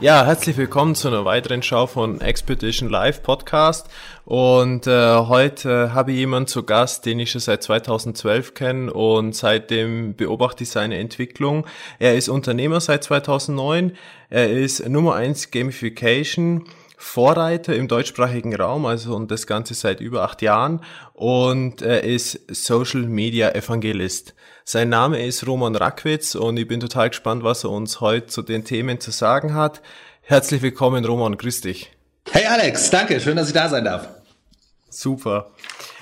Ja, herzlich willkommen zu einer weiteren Schau von Expedition Live Podcast. Und äh, heute habe ich jemanden zu Gast, den ich schon seit 2012 kenne und seitdem beobachte ich seine Entwicklung. Er ist Unternehmer seit 2009. Er ist Nummer eins Gamification. Vorreiter im deutschsprachigen Raum, also und das Ganze seit über acht Jahren und er ist Social Media Evangelist. Sein Name ist Roman Rackwitz und ich bin total gespannt, was er uns heute zu den Themen zu sagen hat. Herzlich willkommen, Roman, grüß dich. Hey Alex, danke, schön, dass ich da sein darf. Super.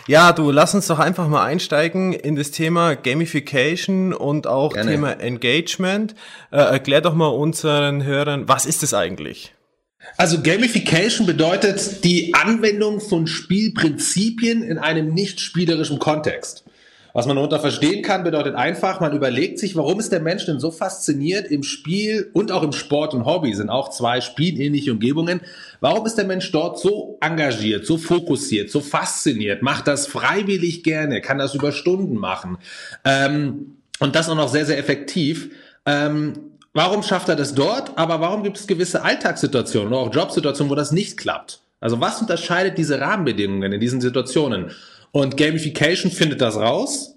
Ja, du, lass uns doch einfach mal einsteigen in das Thema Gamification und auch Gerne. Thema Engagement. Äh, erklär doch mal unseren Hörern, was ist es eigentlich? Also Gamification bedeutet die Anwendung von Spielprinzipien in einem nicht spielerischen Kontext. Was man darunter verstehen kann, bedeutet einfach, man überlegt sich, warum ist der Mensch denn so fasziniert im Spiel und auch im Sport und Hobby, sind auch zwei spielähnliche Umgebungen. Warum ist der Mensch dort so engagiert, so fokussiert, so fasziniert, macht das freiwillig gerne, kann das über Stunden machen ähm, und das auch noch sehr, sehr effektiv. Ähm, Warum schafft er das dort? Aber warum gibt es gewisse Alltagssituationen oder auch Jobsituationen, wo das nicht klappt? Also was unterscheidet diese Rahmenbedingungen in diesen Situationen? Und Gamification findet das raus,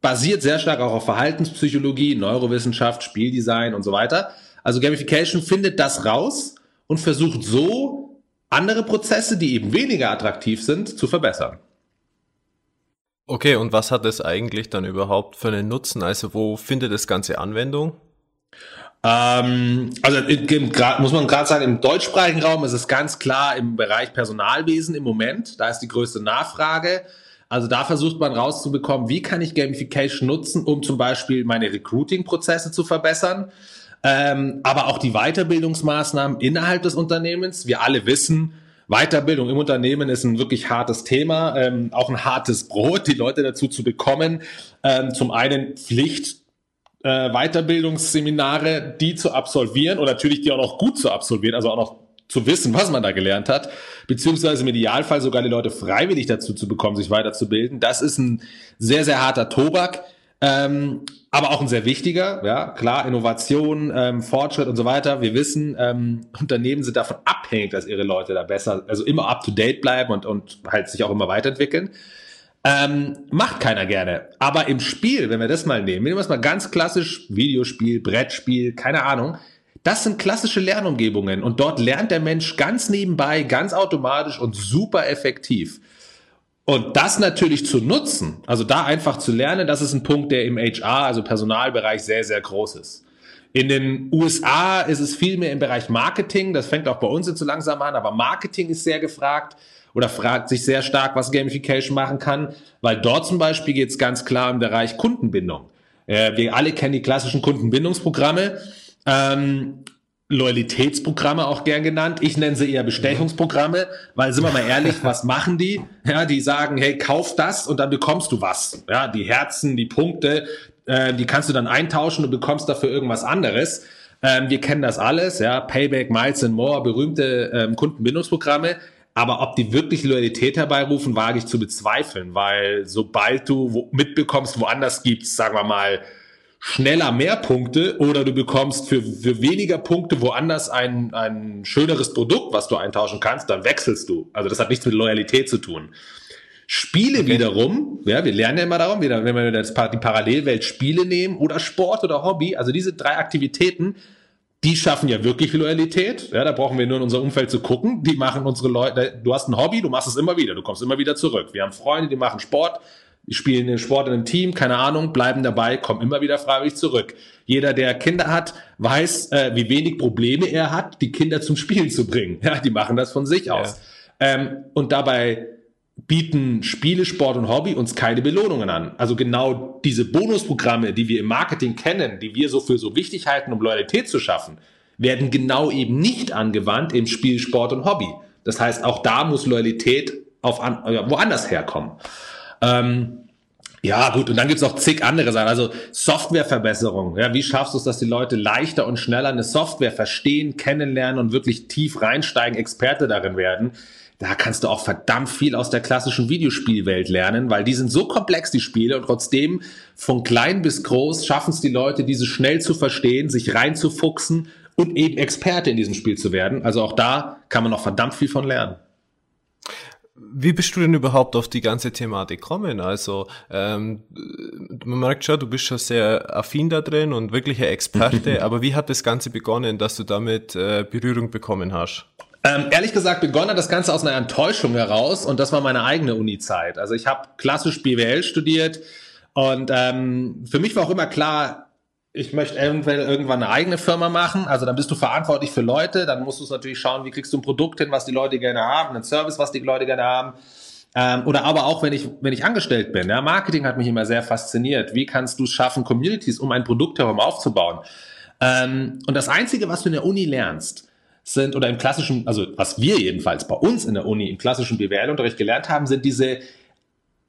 basiert sehr stark auch auf Verhaltenspsychologie, Neurowissenschaft, Spieldesign und so weiter. Also Gamification findet das raus und versucht so andere Prozesse, die eben weniger attraktiv sind, zu verbessern. Okay, und was hat es eigentlich dann überhaupt für einen Nutzen? Also wo findet das Ganze Anwendung? Ähm, also im, muss man gerade sagen, im deutschsprachigen Raum ist es ganz klar im Bereich Personalwesen im Moment. Da ist die größte Nachfrage. Also da versucht man rauszubekommen, wie kann ich Gamification nutzen, um zum Beispiel meine Recruiting-Prozesse zu verbessern. Ähm, aber auch die Weiterbildungsmaßnahmen innerhalb des Unternehmens. Wir alle wissen, Weiterbildung im Unternehmen ist ein wirklich hartes Thema, ähm, auch ein hartes Brot, die Leute dazu zu bekommen. Ähm, zum einen Pflicht äh, Weiterbildungsseminare, die zu absolvieren und natürlich die auch noch gut zu absolvieren, also auch noch zu wissen, was man da gelernt hat, beziehungsweise im Idealfall sogar die Leute freiwillig dazu zu bekommen, sich weiterzubilden. Das ist ein sehr, sehr harter Tobak, ähm, aber auch ein sehr wichtiger, ja, klar, Innovation, ähm, Fortschritt und so weiter. Wir wissen, ähm, Unternehmen sind davon abhängig, dass ihre Leute da besser, also immer up to date bleiben und, und halt sich auch immer weiterentwickeln. Ähm, macht keiner gerne. Aber im Spiel, wenn wir das mal nehmen, nehmen wir es mal ganz klassisch, Videospiel, Brettspiel, keine Ahnung. Das sind klassische Lernumgebungen und dort lernt der Mensch ganz nebenbei, ganz automatisch und super effektiv. Und das natürlich zu nutzen, also da einfach zu lernen, das ist ein Punkt, der im HR, also Personalbereich, sehr, sehr groß ist. In den USA ist es viel mehr im Bereich Marketing, das fängt auch bei uns jetzt so langsam an, aber Marketing ist sehr gefragt oder fragt sich sehr stark, was Gamification machen kann, weil dort zum Beispiel geht es ganz klar im Bereich Kundenbindung. Äh, wir alle kennen die klassischen Kundenbindungsprogramme. Ähm, Loyalitätsprogramme auch gern genannt. Ich nenne sie eher Bestechungsprogramme, weil sind wir mal ehrlich, was machen die? Ja, die sagen, hey, kauf das und dann bekommst du was. Ja, die Herzen, die Punkte, äh, die kannst du dann eintauschen und bekommst dafür irgendwas anderes. Ähm, wir kennen das alles, ja, Payback, Miles and More, berühmte ähm, Kundenbindungsprogramme. Aber ob die wirklich Loyalität herbeirufen, wage ich zu bezweifeln, weil sobald du wo mitbekommst, woanders gibt's, sagen wir mal, schneller mehr Punkte oder du bekommst für, für weniger Punkte woanders ein, ein schöneres Produkt, was du eintauschen kannst, dann wechselst du. Also das hat nichts mit Loyalität zu tun. Spiele okay. wiederum, ja, wir lernen ja immer darum, wenn wir das, die Parallelwelt Spiele nehmen oder Sport oder Hobby, also diese drei Aktivitäten die schaffen ja wirklich Loyalität. Ja, da brauchen wir nur in unser Umfeld zu gucken. Die machen unsere Leute, du hast ein Hobby, du machst es immer wieder, du kommst immer wieder zurück. Wir haben Freunde, die machen Sport, die spielen den Sport in einem Team, keine Ahnung, bleiben dabei, kommen immer wieder freiwillig zurück. Jeder, der Kinder hat, weiß, äh, wie wenig Probleme er hat, die Kinder zum Spielen zu bringen. Ja, die machen das von sich ja. aus. Ähm, und dabei bieten Spiele, Sport und Hobby uns keine Belohnungen an. Also genau diese Bonusprogramme, die wir im Marketing kennen, die wir so für so wichtig halten, um Loyalität zu schaffen, werden genau eben nicht angewandt im Spiel, Sport und Hobby. Das heißt, auch da muss Loyalität auf an, woanders herkommen. Ähm, ja, gut, und dann gibt's auch zig andere Sachen. Also Softwareverbesserung. Ja, wie schaffst du es, dass die Leute leichter und schneller eine Software verstehen, kennenlernen und wirklich tief reinsteigen, Experte darin werden? Da kannst du auch verdammt viel aus der klassischen Videospielwelt lernen, weil die sind so komplex, die Spiele, und trotzdem von klein bis groß schaffen es die Leute, diese schnell zu verstehen, sich reinzufuchsen und eben Experte in diesem Spiel zu werden. Also auch da kann man noch verdammt viel von lernen. Wie bist du denn überhaupt auf die ganze Thematik gekommen? Also ähm, man merkt schon, du bist schon sehr affin da drin und wirklicher Experte, aber wie hat das Ganze begonnen, dass du damit äh, Berührung bekommen hast? Ähm, ehrlich gesagt, begonnen hat das Ganze aus einer Enttäuschung heraus und das war meine eigene Uni-Zeit. Also ich habe klassisch BWL studiert und ähm, für mich war auch immer klar, ich möchte irgendwann eine eigene Firma machen. Also dann bist du verantwortlich für Leute, dann musst du es natürlich schauen, wie kriegst du ein Produkt hin, was die Leute gerne haben, einen Service, was die Leute gerne haben. Ähm, oder aber auch, wenn ich, wenn ich angestellt bin. Ja, Marketing hat mich immer sehr fasziniert. Wie kannst du es schaffen, Communities um ein Produkt herum aufzubauen? Ähm, und das Einzige, was du in der Uni lernst, sind, oder im klassischen, also was wir jedenfalls bei uns in der Uni im klassischen BWL-Unterricht gelernt haben, sind diese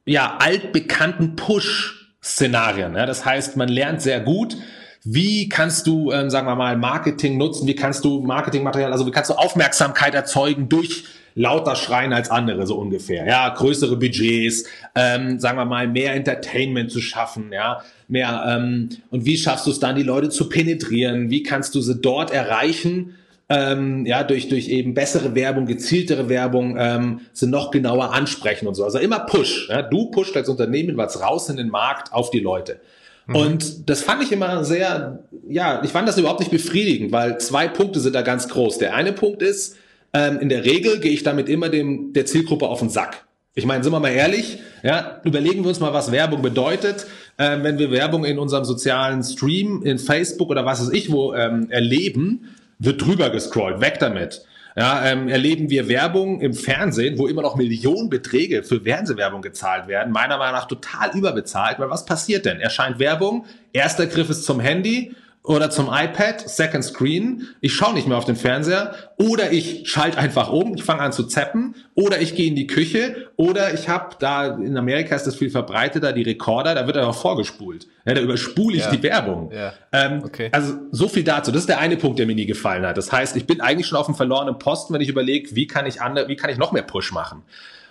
ja altbekannten Push-Szenarien. Ja? Das heißt, man lernt sehr gut, wie kannst du, ähm, sagen wir mal, Marketing nutzen? Wie kannst du Marketingmaterial, also wie kannst du Aufmerksamkeit erzeugen durch lauter schreien als andere, so ungefähr. Ja, größere Budgets, ähm, sagen wir mal, mehr Entertainment zu schaffen, ja, mehr, ähm, und wie schaffst du es dann, die Leute zu penetrieren? Wie kannst du sie dort erreichen? Ähm, ja, durch, durch eben bessere Werbung, gezieltere Werbung, ähm, sie noch genauer ansprechen und so. Also immer Push. Ja? Du pusht als Unternehmen was raus in den Markt auf die Leute. Mhm. Und das fand ich immer sehr, ja, ich fand das überhaupt nicht befriedigend, weil zwei Punkte sind da ganz groß. Der eine Punkt ist, ähm, in der Regel gehe ich damit immer dem, der Zielgruppe auf den Sack. Ich meine, sind wir mal ehrlich, ja, überlegen wir uns mal, was Werbung bedeutet. Ähm, wenn wir Werbung in unserem sozialen Stream, in Facebook oder was weiß ich wo ähm, erleben, wird drüber gescrollt, weg damit. Ja, ähm, erleben wir Werbung im Fernsehen, wo immer noch Millionenbeträge für Fernsehwerbung gezahlt werden, meiner Meinung nach total überbezahlt, weil was passiert denn? Erscheint Werbung, erster Griff ist zum Handy oder zum iPad, Second Screen, ich schaue nicht mehr auf den Fernseher oder ich schalte einfach um, ich fange an zu zappen oder ich gehe in die Küche oder ich habe da, in Amerika ist das viel verbreiteter, die Rekorder, da wird er auch vorgespult. Ja, da überspule ich ja. die Werbung. Ja. Ähm, okay. Also so viel dazu. Das ist der eine Punkt, der mir nie gefallen hat. Das heißt, ich bin eigentlich schon auf dem verlorenen Posten, wenn ich überlege, wie kann ich andere, wie kann ich noch mehr Push machen.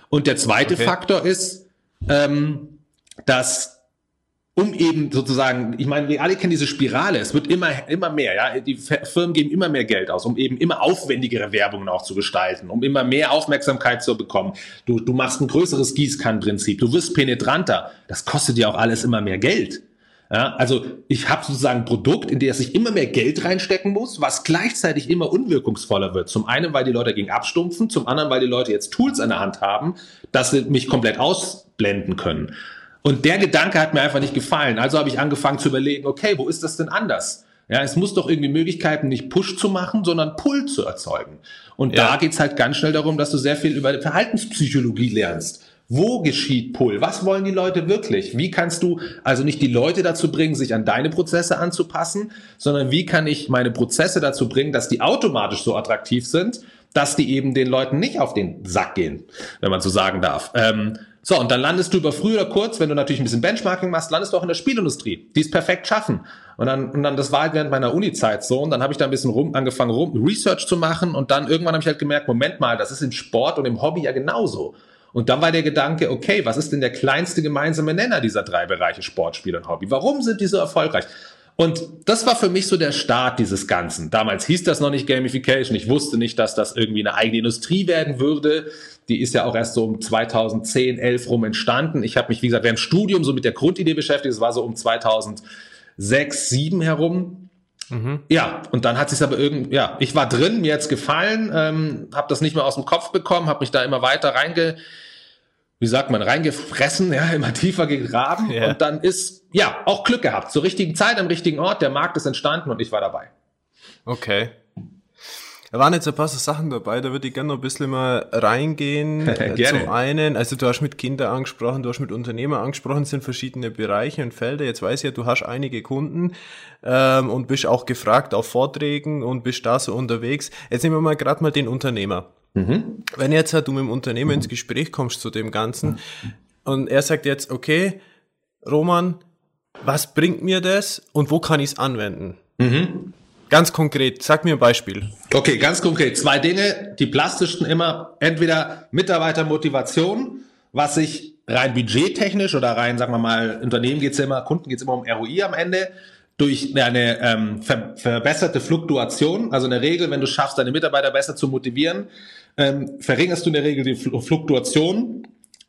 Und der zweite okay. Faktor ist, ähm, dass um eben sozusagen, ich meine, wir alle kennen diese Spirale, es wird immer, immer mehr, ja, die Firmen geben immer mehr Geld aus, um eben immer aufwendigere Werbungen auch zu gestalten, um immer mehr Aufmerksamkeit zu bekommen. Du, du machst ein größeres Gießkannenprinzip, du wirst penetranter, das kostet dir auch alles immer mehr Geld. Ja, also ich habe sozusagen ein Produkt, in das ich immer mehr Geld reinstecken muss, was gleichzeitig immer unwirkungsvoller wird. Zum einen, weil die Leute gegen abstumpfen, zum anderen, weil die Leute jetzt Tools an der Hand haben, dass sie mich komplett ausblenden können. Und der Gedanke hat mir einfach nicht gefallen. Also habe ich angefangen zu überlegen, okay, wo ist das denn anders? Ja, es muss doch irgendwie Möglichkeiten, nicht Push zu machen, sondern Pull zu erzeugen. Und ja. da geht's halt ganz schnell darum, dass du sehr viel über Verhaltenspsychologie lernst. Wo geschieht Pull? Was wollen die Leute wirklich? Wie kannst du also nicht die Leute dazu bringen, sich an deine Prozesse anzupassen, sondern wie kann ich meine Prozesse dazu bringen, dass die automatisch so attraktiv sind, dass die eben den Leuten nicht auf den Sack gehen, wenn man so sagen darf. Ähm, so, und dann landest du über früh oder kurz, wenn du natürlich ein bisschen Benchmarking machst, landest du auch in der Spielindustrie, die es perfekt schaffen. Und dann, und dann, das war halt während meiner Uni-Zeit so, und dann habe ich da ein bisschen rum, angefangen, rum, Research zu machen, und dann irgendwann habe ich halt gemerkt, Moment mal, das ist im Sport und im Hobby ja genauso. Und dann war der Gedanke, okay, was ist denn der kleinste gemeinsame Nenner dieser drei Bereiche Sport, Spiel und Hobby? Warum sind die so erfolgreich? Und das war für mich so der Start dieses Ganzen. Damals hieß das noch nicht Gamification. Ich wusste nicht, dass das irgendwie eine eigene Industrie werden würde. Die ist ja auch erst so um 2010, 11 rum entstanden. Ich habe mich, wie gesagt, während Studium so mit der Grundidee beschäftigt. Es war so um 2006, 7 herum. Mhm. Ja, und dann hat sich aber irgendwie, ja, ich war drin, mir jetzt gefallen, ähm, habe das nicht mehr aus dem Kopf bekommen, habe mich da immer weiter reinge wie sagt man, reingefressen, ja, immer tiefer gegraben yeah. und dann ist, ja, auch Glück gehabt. Zur richtigen Zeit, am richtigen Ort, der Markt ist entstanden und ich war dabei. Okay. Da waren jetzt ein paar so Sachen dabei, da würde ich gerne noch ein bisschen mal reingehen. gerne. Zum einen, also du hast mit Kindern angesprochen, du hast mit Unternehmern angesprochen, sind verschiedene Bereiche und Felder. Jetzt weiß ich ja, du hast einige Kunden ähm, und bist auch gefragt auf Vorträgen und bist da so unterwegs. Jetzt nehmen wir mal gerade mal den Unternehmer. Mhm. Wenn jetzt halt du mit dem Unternehmer ins Gespräch kommst zu dem Ganzen und er sagt jetzt, okay, Roman, was bringt mir das und wo kann ich es anwenden? Mhm. Ganz konkret, sag mir ein Beispiel. Okay, ganz konkret. Zwei Dinge, die plastischsten immer. Entweder Mitarbeitermotivation, was sich rein budgettechnisch oder rein, sagen wir mal, Unternehmen geht's ja immer, Kunden geht's immer um ROI am Ende, durch eine ähm, ver verbesserte Fluktuation. Also in der Regel, wenn du schaffst, deine Mitarbeiter besser zu motivieren, ähm, verringerst du in der Regel die Fluktuation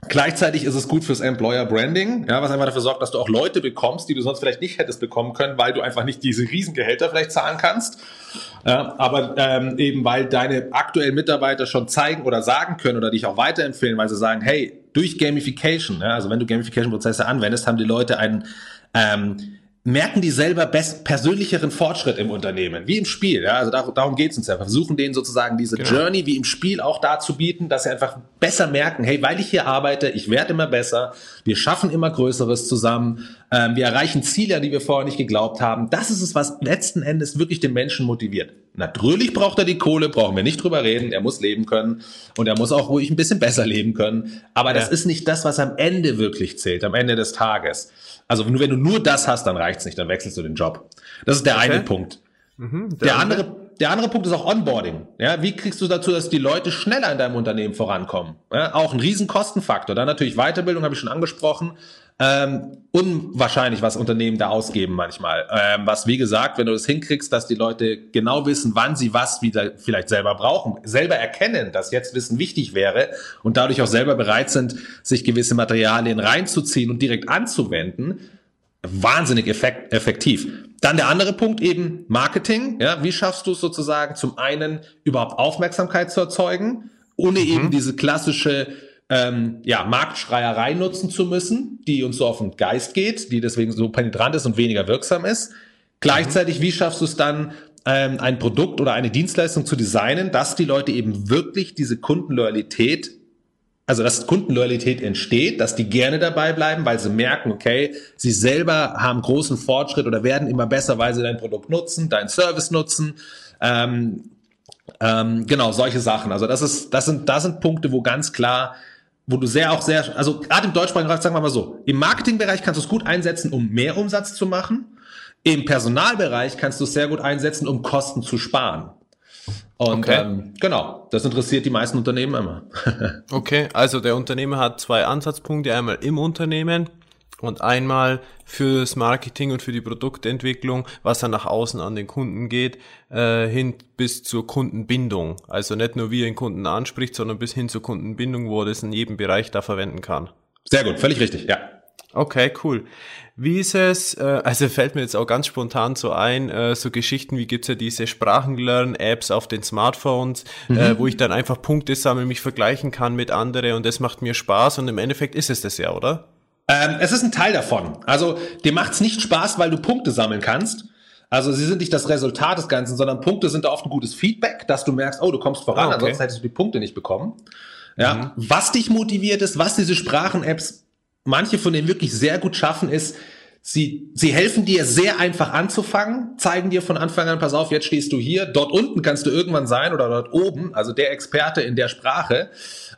Gleichzeitig ist es gut fürs Employer Branding, ja, was einfach dafür sorgt, dass du auch Leute bekommst, die du sonst vielleicht nicht hättest bekommen können, weil du einfach nicht diese Riesengehälter vielleicht zahlen kannst. Ja, aber ähm, eben weil deine aktuellen Mitarbeiter schon zeigen oder sagen können oder dich auch weiterempfehlen, weil sie sagen, hey, durch Gamification, ja, also wenn du Gamification-Prozesse anwendest, haben die Leute einen ähm, merken die selber best persönlicheren Fortschritt im Unternehmen, wie im Spiel. Ja? Also darum, darum geht es uns ja. Wir versuchen denen sozusagen diese genau. Journey wie im Spiel auch da zu bieten, dass sie einfach besser merken, hey, weil ich hier arbeite, ich werde immer besser, wir schaffen immer Größeres zusammen, ähm, wir erreichen Ziele, die wir vorher nicht geglaubt haben. Das ist es, was letzten Endes wirklich den Menschen motiviert. Natürlich braucht er die Kohle, brauchen wir nicht drüber reden. Er muss leben können und er muss auch ruhig ein bisschen besser leben können. Aber ja. das ist nicht das, was am Ende wirklich zählt, am Ende des Tages. Also nur wenn du nur das hast, dann reicht's nicht, dann wechselst du den Job. Das ist der okay. eine Punkt. Mhm, der, der andere, der andere Punkt ist auch Onboarding. Ja, wie kriegst du dazu, dass die Leute schneller in deinem Unternehmen vorankommen? Ja, auch ein riesen Kostenfaktor. Dann natürlich Weiterbildung, habe ich schon angesprochen. Ähm, unwahrscheinlich, was Unternehmen da ausgeben manchmal. Ähm, was, wie gesagt, wenn du das hinkriegst, dass die Leute genau wissen, wann sie was wieder vielleicht selber brauchen, selber erkennen, dass jetzt Wissen wichtig wäre und dadurch auch selber bereit sind, sich gewisse Materialien reinzuziehen und direkt anzuwenden, wahnsinnig effekt, effektiv. Dann der andere Punkt eben Marketing. Ja, wie schaffst du es sozusagen zum einen überhaupt Aufmerksamkeit zu erzeugen, ohne mhm. eben diese klassische ähm, ja, Marktschreierei nutzen zu müssen, die uns so auf den Geist geht, die deswegen so penetrant ist und weniger wirksam ist. Gleichzeitig, wie schaffst du es dann, ähm, ein Produkt oder eine Dienstleistung zu designen, dass die Leute eben wirklich diese Kundenloyalität, also dass Kundenloyalität entsteht, dass die gerne dabei bleiben, weil sie merken, okay, sie selber haben großen Fortschritt oder werden immer besser, weil sie dein Produkt nutzen, dein Service nutzen. Ähm, ähm, genau, solche Sachen. Also das ist, das sind, das sind Punkte, wo ganz klar wo du sehr auch sehr, also gerade im deutschsprachigen Bereich, sagen wir mal so, im Marketingbereich kannst du es gut einsetzen, um mehr Umsatz zu machen. Im Personalbereich kannst du es sehr gut einsetzen, um Kosten zu sparen. Und okay. ähm, genau, das interessiert die meisten Unternehmen immer. okay, also der Unternehmer hat zwei Ansatzpunkte, einmal im Unternehmen und einmal fürs Marketing und für die Produktentwicklung, was dann nach außen an den Kunden geht, äh, hin bis zur Kundenbindung. Also nicht nur wie er den Kunden anspricht, sondern bis hin zur Kundenbindung, wo er das in jedem Bereich da verwenden kann. Sehr gut, völlig richtig, ja. Okay, cool. Wie ist es, äh, also fällt mir jetzt auch ganz spontan so ein, äh, so Geschichten wie gibt's ja diese Sprachenlern-Apps auf den Smartphones, äh, mhm. äh, wo ich dann einfach Punkte sammeln, mich vergleichen kann mit anderen und das macht mir Spaß und im Endeffekt ist es das ja, oder? Ähm, es ist ein Teil davon. Also dir macht es nicht Spaß, weil du Punkte sammeln kannst. Also sie sind nicht das Resultat des Ganzen, sondern Punkte sind da oft ein gutes Feedback, dass du merkst, oh, du kommst voran, ah, okay. ansonsten hättest du die Punkte nicht bekommen. Ja, mhm. was dich motiviert ist, was diese Sprachen-Apps, manche von denen wirklich sehr gut schaffen, ist, Sie, sie helfen dir sehr einfach anzufangen, zeigen dir von Anfang an, pass auf, jetzt stehst du hier, dort unten kannst du irgendwann sein oder dort oben, also der Experte in der Sprache.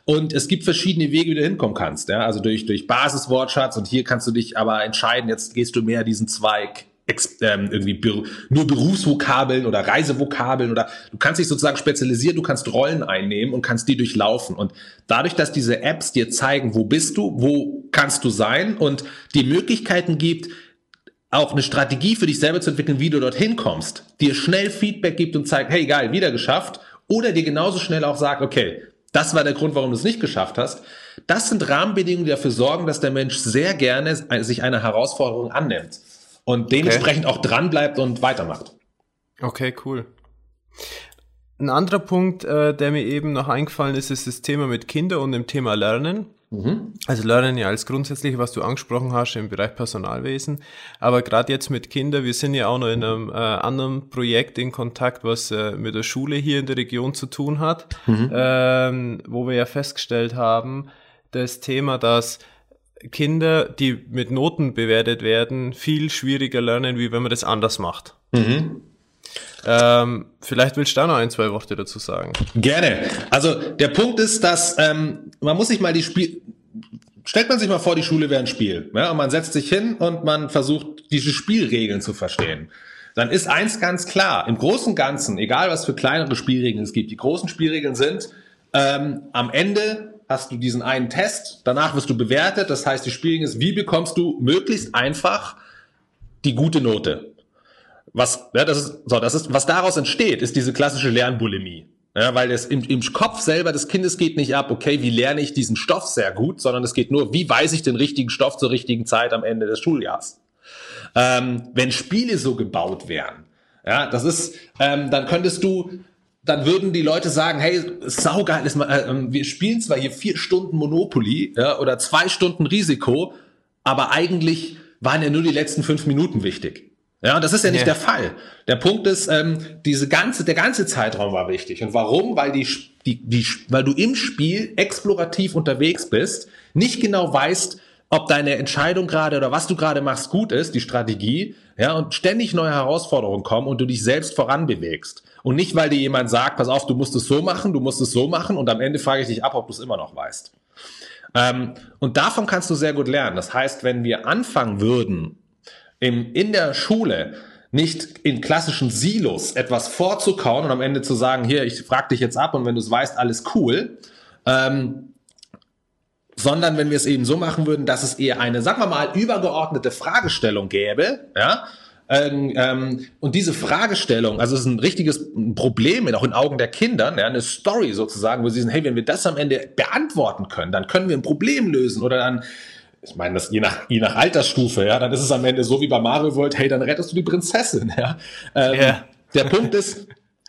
Und es gibt verschiedene Wege, wie du hinkommen kannst. Ja? Also durch, durch Basiswortschatz und hier kannst du dich aber entscheiden, jetzt gehst du mehr diesen Zweig ähm, irgendwie nur Berufsvokabeln oder Reisevokabeln oder du kannst dich sozusagen spezialisieren, du kannst Rollen einnehmen und kannst die durchlaufen. Und dadurch, dass diese Apps dir zeigen, wo bist du, wo kannst du sein und die Möglichkeiten gibt, auch eine Strategie für dich selber zu entwickeln, wie du dorthin kommst, dir schnell Feedback gibt und zeigt, hey, geil, wieder geschafft, oder dir genauso schnell auch sagt, okay, das war der Grund, warum du es nicht geschafft hast. Das sind Rahmenbedingungen, die dafür sorgen, dass der Mensch sehr gerne sich einer Herausforderung annimmt und dementsprechend okay. auch dranbleibt und weitermacht. Okay, cool. Ein anderer Punkt, äh, der mir eben noch eingefallen ist, ist das Thema mit Kindern und dem Thema Lernen. Mhm. Also Lernen ja als grundsätzlich, was du angesprochen hast im Bereich Personalwesen. Aber gerade jetzt mit Kindern, wir sind ja auch noch in einem äh, anderen Projekt in Kontakt, was äh, mit der Schule hier in der Region zu tun hat, mhm. ähm, wo wir ja festgestellt haben, das Thema, dass Kinder, die mit Noten bewertet werden, viel schwieriger lernen, wie wenn man das anders macht. Mhm. Ähm, vielleicht willst du da noch ein, zwei Worte dazu sagen. Gerne. Also der Punkt ist, dass ähm, man muss sich mal die Spiel... Stellt man sich mal vor, die Schule wäre ein Spiel. Ja, und man setzt sich hin und man versucht, diese Spielregeln zu verstehen. Dann ist eins ganz klar. Im Großen und Ganzen, egal was für kleinere Spielregeln es gibt, die großen Spielregeln sind, ähm, am Ende hast du diesen einen Test, danach wirst du bewertet. Das heißt, die Spielregel ist, wie bekommst du möglichst einfach die gute Note? Was, ja, das ist, so, das ist, was daraus entsteht, ist diese klassische Lernbulimie. Ja, weil das im, im Kopf selber des Kindes geht nicht ab, okay, wie lerne ich diesen Stoff sehr gut, sondern es geht nur, wie weiß ich den richtigen Stoff zur richtigen Zeit am Ende des Schuljahrs. Ähm, wenn Spiele so gebaut wären, ja, das ist, ähm, dann könntest du, dann würden die Leute sagen, hey, saugeil ist mal, äh, ähm, wir spielen zwar hier vier Stunden Monopoly ja, oder zwei Stunden Risiko, aber eigentlich waren ja nur die letzten fünf Minuten wichtig. Ja, das ist ja nicht ja. der Fall. Der Punkt ist, ähm, diese ganze, der ganze Zeitraum war wichtig. Und warum? Weil die, die, die, weil du im Spiel explorativ unterwegs bist, nicht genau weißt, ob deine Entscheidung gerade oder was du gerade machst gut ist, die Strategie, ja, und ständig neue Herausforderungen kommen und du dich selbst voranbewegst. Und nicht, weil dir jemand sagt, pass auf, du musst es so machen, du musst es so machen und am Ende frage ich dich ab, ob du es immer noch weißt. Ähm, und davon kannst du sehr gut lernen. Das heißt, wenn wir anfangen würden, im, in der Schule nicht in klassischen Silos etwas vorzukauen und am Ende zu sagen, hier, ich frage dich jetzt ab und wenn du es weißt, alles cool, ähm, sondern wenn wir es eben so machen würden, dass es eher eine, sagen wir mal, übergeordnete Fragestellung gäbe, ja, ähm, ähm, und diese Fragestellung, also es ist ein richtiges Problem, auch in Augen der Kinder, ja, eine Story sozusagen, wo sie sagen, hey, wenn wir das am Ende beantworten können, dann können wir ein Problem lösen oder dann ich meine, das je nach, je nach Altersstufe, ja, dann ist es am Ende so wie bei Mario World, hey, dann rettest du die Prinzessin, ja. Ähm, yeah. Der Punkt ist,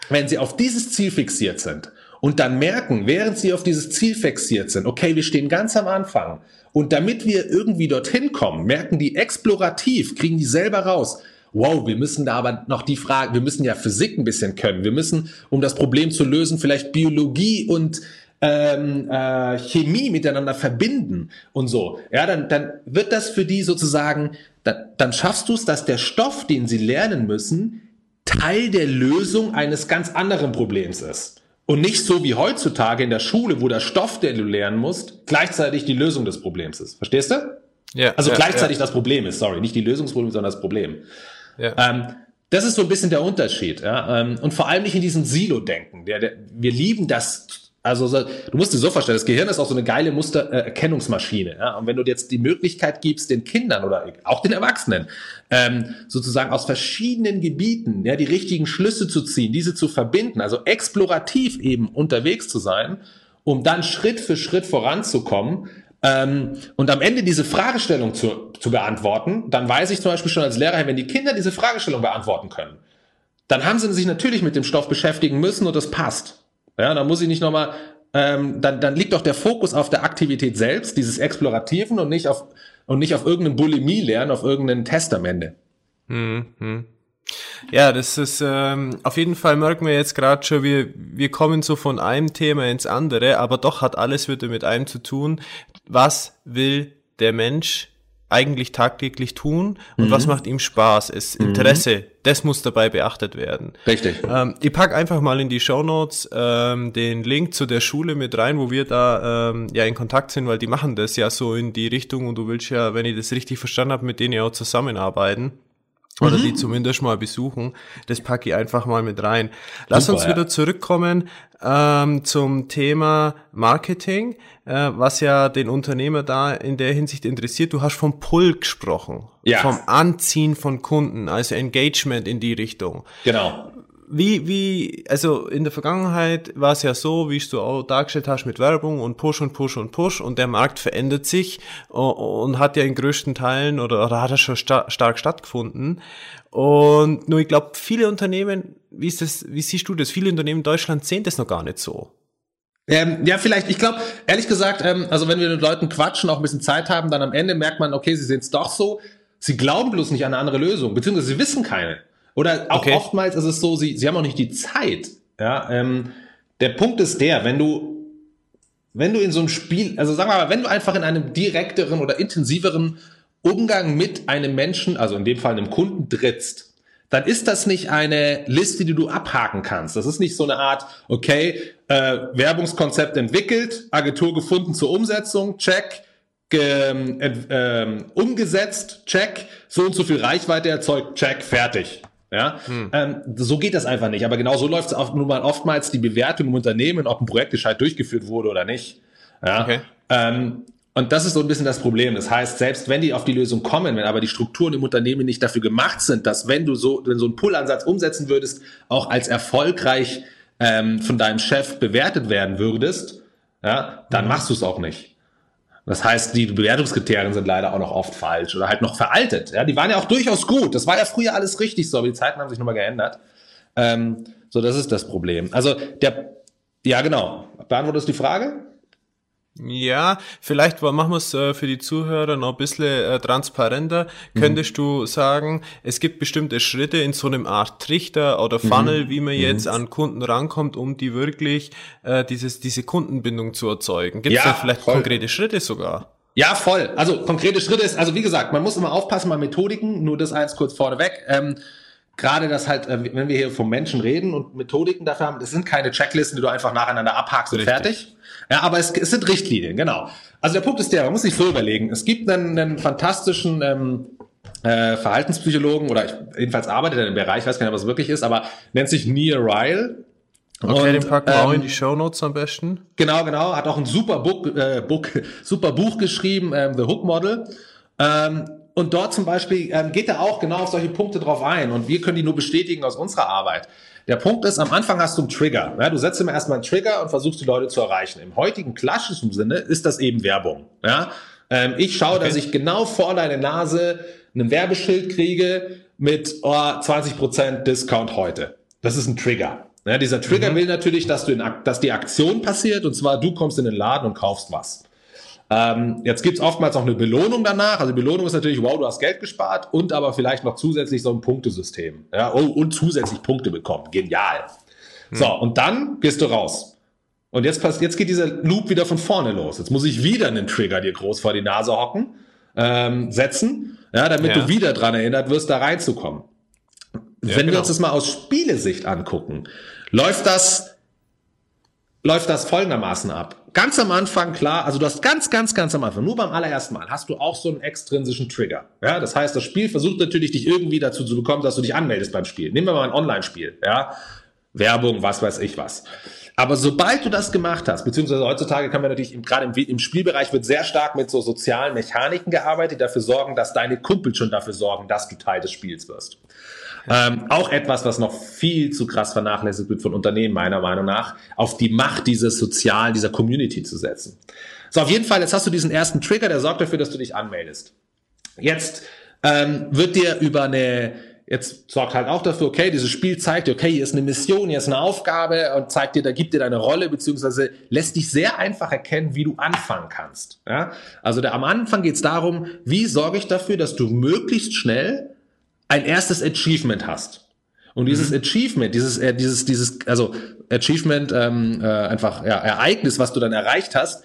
wenn sie auf dieses Ziel fixiert sind und dann merken, während sie auf dieses Ziel fixiert sind, okay, wir stehen ganz am Anfang und damit wir irgendwie dorthin kommen, merken die explorativ, kriegen die selber raus, wow, wir müssen da aber noch die Frage, wir müssen ja Physik ein bisschen können, wir müssen, um das Problem zu lösen, vielleicht Biologie und ähm, äh, Chemie miteinander verbinden und so, ja, dann, dann wird das für die sozusagen, dann, dann schaffst du es, dass der Stoff, den sie lernen müssen, Teil der Lösung eines ganz anderen Problems ist. Und nicht so wie heutzutage in der Schule, wo der Stoff, den du lernen musst, gleichzeitig die Lösung des Problems ist. Verstehst du? Ja. Also ja, gleichzeitig ja. das Problem ist, sorry, nicht die Lösungsproblem, sondern das Problem. Ja. Ähm, das ist so ein bisschen der Unterschied. Ja? Ähm, und vor allem nicht in diesem Silo-Denken. Der, der, wir lieben das also du musst dir so vorstellen, das Gehirn ist auch so eine geile Mustererkennungsmaschine. Ja? Und wenn du jetzt die Möglichkeit gibst, den Kindern oder auch den Erwachsenen ähm, sozusagen aus verschiedenen Gebieten ja, die richtigen Schlüsse zu ziehen, diese zu verbinden, also explorativ eben unterwegs zu sein, um dann Schritt für Schritt voranzukommen, ähm, und am Ende diese Fragestellung zu, zu beantworten, dann weiß ich zum Beispiel schon als Lehrer, wenn die Kinder diese Fragestellung beantworten können, dann haben sie sich natürlich mit dem Stoff beschäftigen müssen und das passt. Ja, dann muss ich nicht nochmal, ähm, dann, dann liegt doch der Fokus auf der Aktivität selbst, dieses Explorativen und nicht auf, und nicht auf irgendeinen Bulimie lernen, auf irgendeinen Test am Ende. Mhm. Ja, das ist ähm, auf jeden Fall merken wir jetzt gerade schon, wir, wir kommen so von einem Thema ins andere, aber doch hat alles wieder mit einem zu tun. Was will der Mensch eigentlich tagtäglich tun und mhm. was macht ihm Spaß. Es mhm. Interesse, mhm. das muss dabei beachtet werden. Richtig. Ähm, ich pack einfach mal in die Show Notes ähm, den Link zu der Schule mit rein, wo wir da ähm, ja in Kontakt sind, weil die machen das ja so in die Richtung und du willst ja, wenn ich das richtig verstanden habe, mit denen ja auch zusammenarbeiten. Oder mhm. die zumindest mal besuchen. Das packe ich einfach mal mit rein. Lass Super, uns wieder ja. zurückkommen ähm, zum Thema Marketing, äh, was ja den Unternehmer da in der Hinsicht interessiert. Du hast vom Pull gesprochen, ja. vom Anziehen von Kunden, also Engagement in die Richtung. Genau wie, wie, also in der Vergangenheit war es ja so, wie du auch dargestellt hast mit Werbung und Push und Push und Push und der Markt verändert sich und hat ja in größten Teilen oder, oder hat er schon sta stark stattgefunden. Und nur ich glaube, viele Unternehmen, wie ist das, wie siehst du das? Viele Unternehmen in Deutschland sehen das noch gar nicht so. Ähm, ja, vielleicht, ich glaube, ehrlich gesagt, ähm, also wenn wir mit Leuten quatschen, auch ein bisschen Zeit haben, dann am Ende merkt man, okay, sie sehen es doch so, sie glauben bloß nicht an eine andere Lösung, beziehungsweise sie wissen keine. Oder auch okay. oftmals ist es so, sie, sie haben auch nicht die Zeit. Ja, ähm, der Punkt ist der, wenn du, wenn du in so einem Spiel, also sagen wir mal, wenn du einfach in einem direkteren oder intensiveren Umgang mit einem Menschen, also in dem Fall einem Kunden trittst, dann ist das nicht eine Liste, die du abhaken kannst. Das ist nicht so eine Art, okay, äh, Werbungskonzept entwickelt, Agentur gefunden zur Umsetzung, check, ge, äh, umgesetzt, check, so und so viel Reichweite erzeugt, check, fertig. Ja, hm. ähm, so geht das einfach nicht. Aber genau so läuft es nun mal oftmals die Bewertung im Unternehmen, ob ein Projekt gescheit durchgeführt wurde oder nicht. Ja, okay. ähm, und das ist so ein bisschen das Problem. Das heißt, selbst wenn die auf die Lösung kommen, wenn aber die Strukturen im Unternehmen nicht dafür gemacht sind, dass wenn du so, wenn so einen Pull-Ansatz umsetzen würdest, auch als erfolgreich ähm, von deinem Chef bewertet werden würdest, ja, dann mhm. machst du es auch nicht. Das heißt, die Bewertungskriterien sind leider auch noch oft falsch oder halt noch veraltet. Ja, die waren ja auch durchaus gut. Das war ja früher alles richtig so, aber die Zeiten haben sich nochmal geändert. Ähm, so, das ist das Problem. Also der, ja genau. Beantwortest du die Frage? Ja, vielleicht machen wir es äh, für die Zuhörer noch ein bisschen äh, transparenter. Mhm. Könntest du sagen, es gibt bestimmte Schritte in so einem Art Trichter oder mhm. Funnel, mhm. wie man jetzt mhm. an Kunden rankommt, um die wirklich äh, dieses, diese Kundenbindung zu erzeugen? Gibt es ja, da vielleicht voll. konkrete Schritte sogar? Ja, voll. Also konkrete Schritte ist, also wie gesagt, man muss immer aufpassen bei Methodiken, nur das eins kurz vorneweg. Ähm, gerade das halt, äh, wenn wir hier vom Menschen reden und Methodiken dafür haben, das sind keine Checklisten, die du einfach nacheinander abhakst und fertig. Ja, aber es, es sind Richtlinien, genau. Also der Punkt ist der, man muss sich so überlegen, es gibt einen, einen fantastischen ähm, äh, Verhaltenspsychologen, oder ich, jedenfalls arbeitet er im Bereich, ich weiß gar nicht, was es wirklich ist, aber nennt sich Neil Ryle. Okay, und, den packen wir ähm, auch in die Show Notes am besten. Genau, genau. Hat auch ein super Buch, äh, Buch, super Buch geschrieben, ähm, The Hook Model. Ähm, und dort zum Beispiel ähm, geht er auch genau auf solche Punkte drauf ein. Und wir können die nur bestätigen aus unserer Arbeit. Der Punkt ist, am Anfang hast du einen Trigger. Ja, du setzt immer erstmal einen Trigger und versuchst die Leute zu erreichen. Im heutigen klassischen Sinne ist das eben Werbung. Ja? Ähm, ich schaue, okay. dass ich genau vor deine Nase ein Werbeschild kriege mit oh, 20% Discount heute. Das ist ein Trigger. Ja, dieser Trigger mhm. will natürlich, dass, du in, dass die Aktion passiert und zwar du kommst in den Laden und kaufst was. Ähm, jetzt gibt's oftmals noch eine Belohnung danach. Also die Belohnung ist natürlich, wow, du hast Geld gespart und aber vielleicht noch zusätzlich so ein Punktesystem. Ja, oh, und zusätzlich Punkte bekommen. Genial. Hm. So, und dann gehst du raus. Und jetzt, passt, jetzt geht dieser Loop wieder von vorne los. Jetzt muss ich wieder einen Trigger dir groß vor die Nase hocken, ähm, setzen, ja, damit ja. du wieder dran erinnert wirst, da reinzukommen. Ja, Wenn genau. wir uns das mal aus Spielesicht angucken, läuft das, läuft das folgendermaßen ab ganz am Anfang, klar, also du hast ganz, ganz, ganz am Anfang, nur beim allerersten Mal, hast du auch so einen extrinsischen Trigger. Ja, das heißt, das Spiel versucht natürlich, dich irgendwie dazu zu bekommen, dass du dich anmeldest beim Spiel. Nehmen wir mal ein Online-Spiel, ja. Werbung, was weiß ich was. Aber sobald du das gemacht hast, beziehungsweise heutzutage kann man natürlich gerade im, im, Spielbereich wird sehr stark mit so sozialen Mechaniken gearbeitet, die dafür sorgen, dass deine Kumpel schon dafür sorgen, dass du Teil des Spiels wirst. Ähm, auch etwas, was noch viel zu krass vernachlässigt wird von Unternehmen, meiner Meinung nach, auf die Macht dieses Sozialen, dieser Community zu setzen. So, auf jeden Fall, jetzt hast du diesen ersten Trigger, der sorgt dafür, dass du dich anmeldest. Jetzt ähm, wird dir über eine jetzt sorgt halt auch dafür, okay, dieses Spiel zeigt dir, okay, hier ist eine Mission, hier ist eine Aufgabe und zeigt dir, da gibt dir deine Rolle, beziehungsweise lässt dich sehr einfach erkennen, wie du anfangen kannst. Ja? Also der, am Anfang geht es darum, wie sorge ich dafür, dass du möglichst schnell ein erstes Achievement hast. Und dieses mhm. Achievement, dieses, äh, dieses, dieses, also Achievement, ähm, äh, einfach ja, Ereignis, was du dann erreicht hast,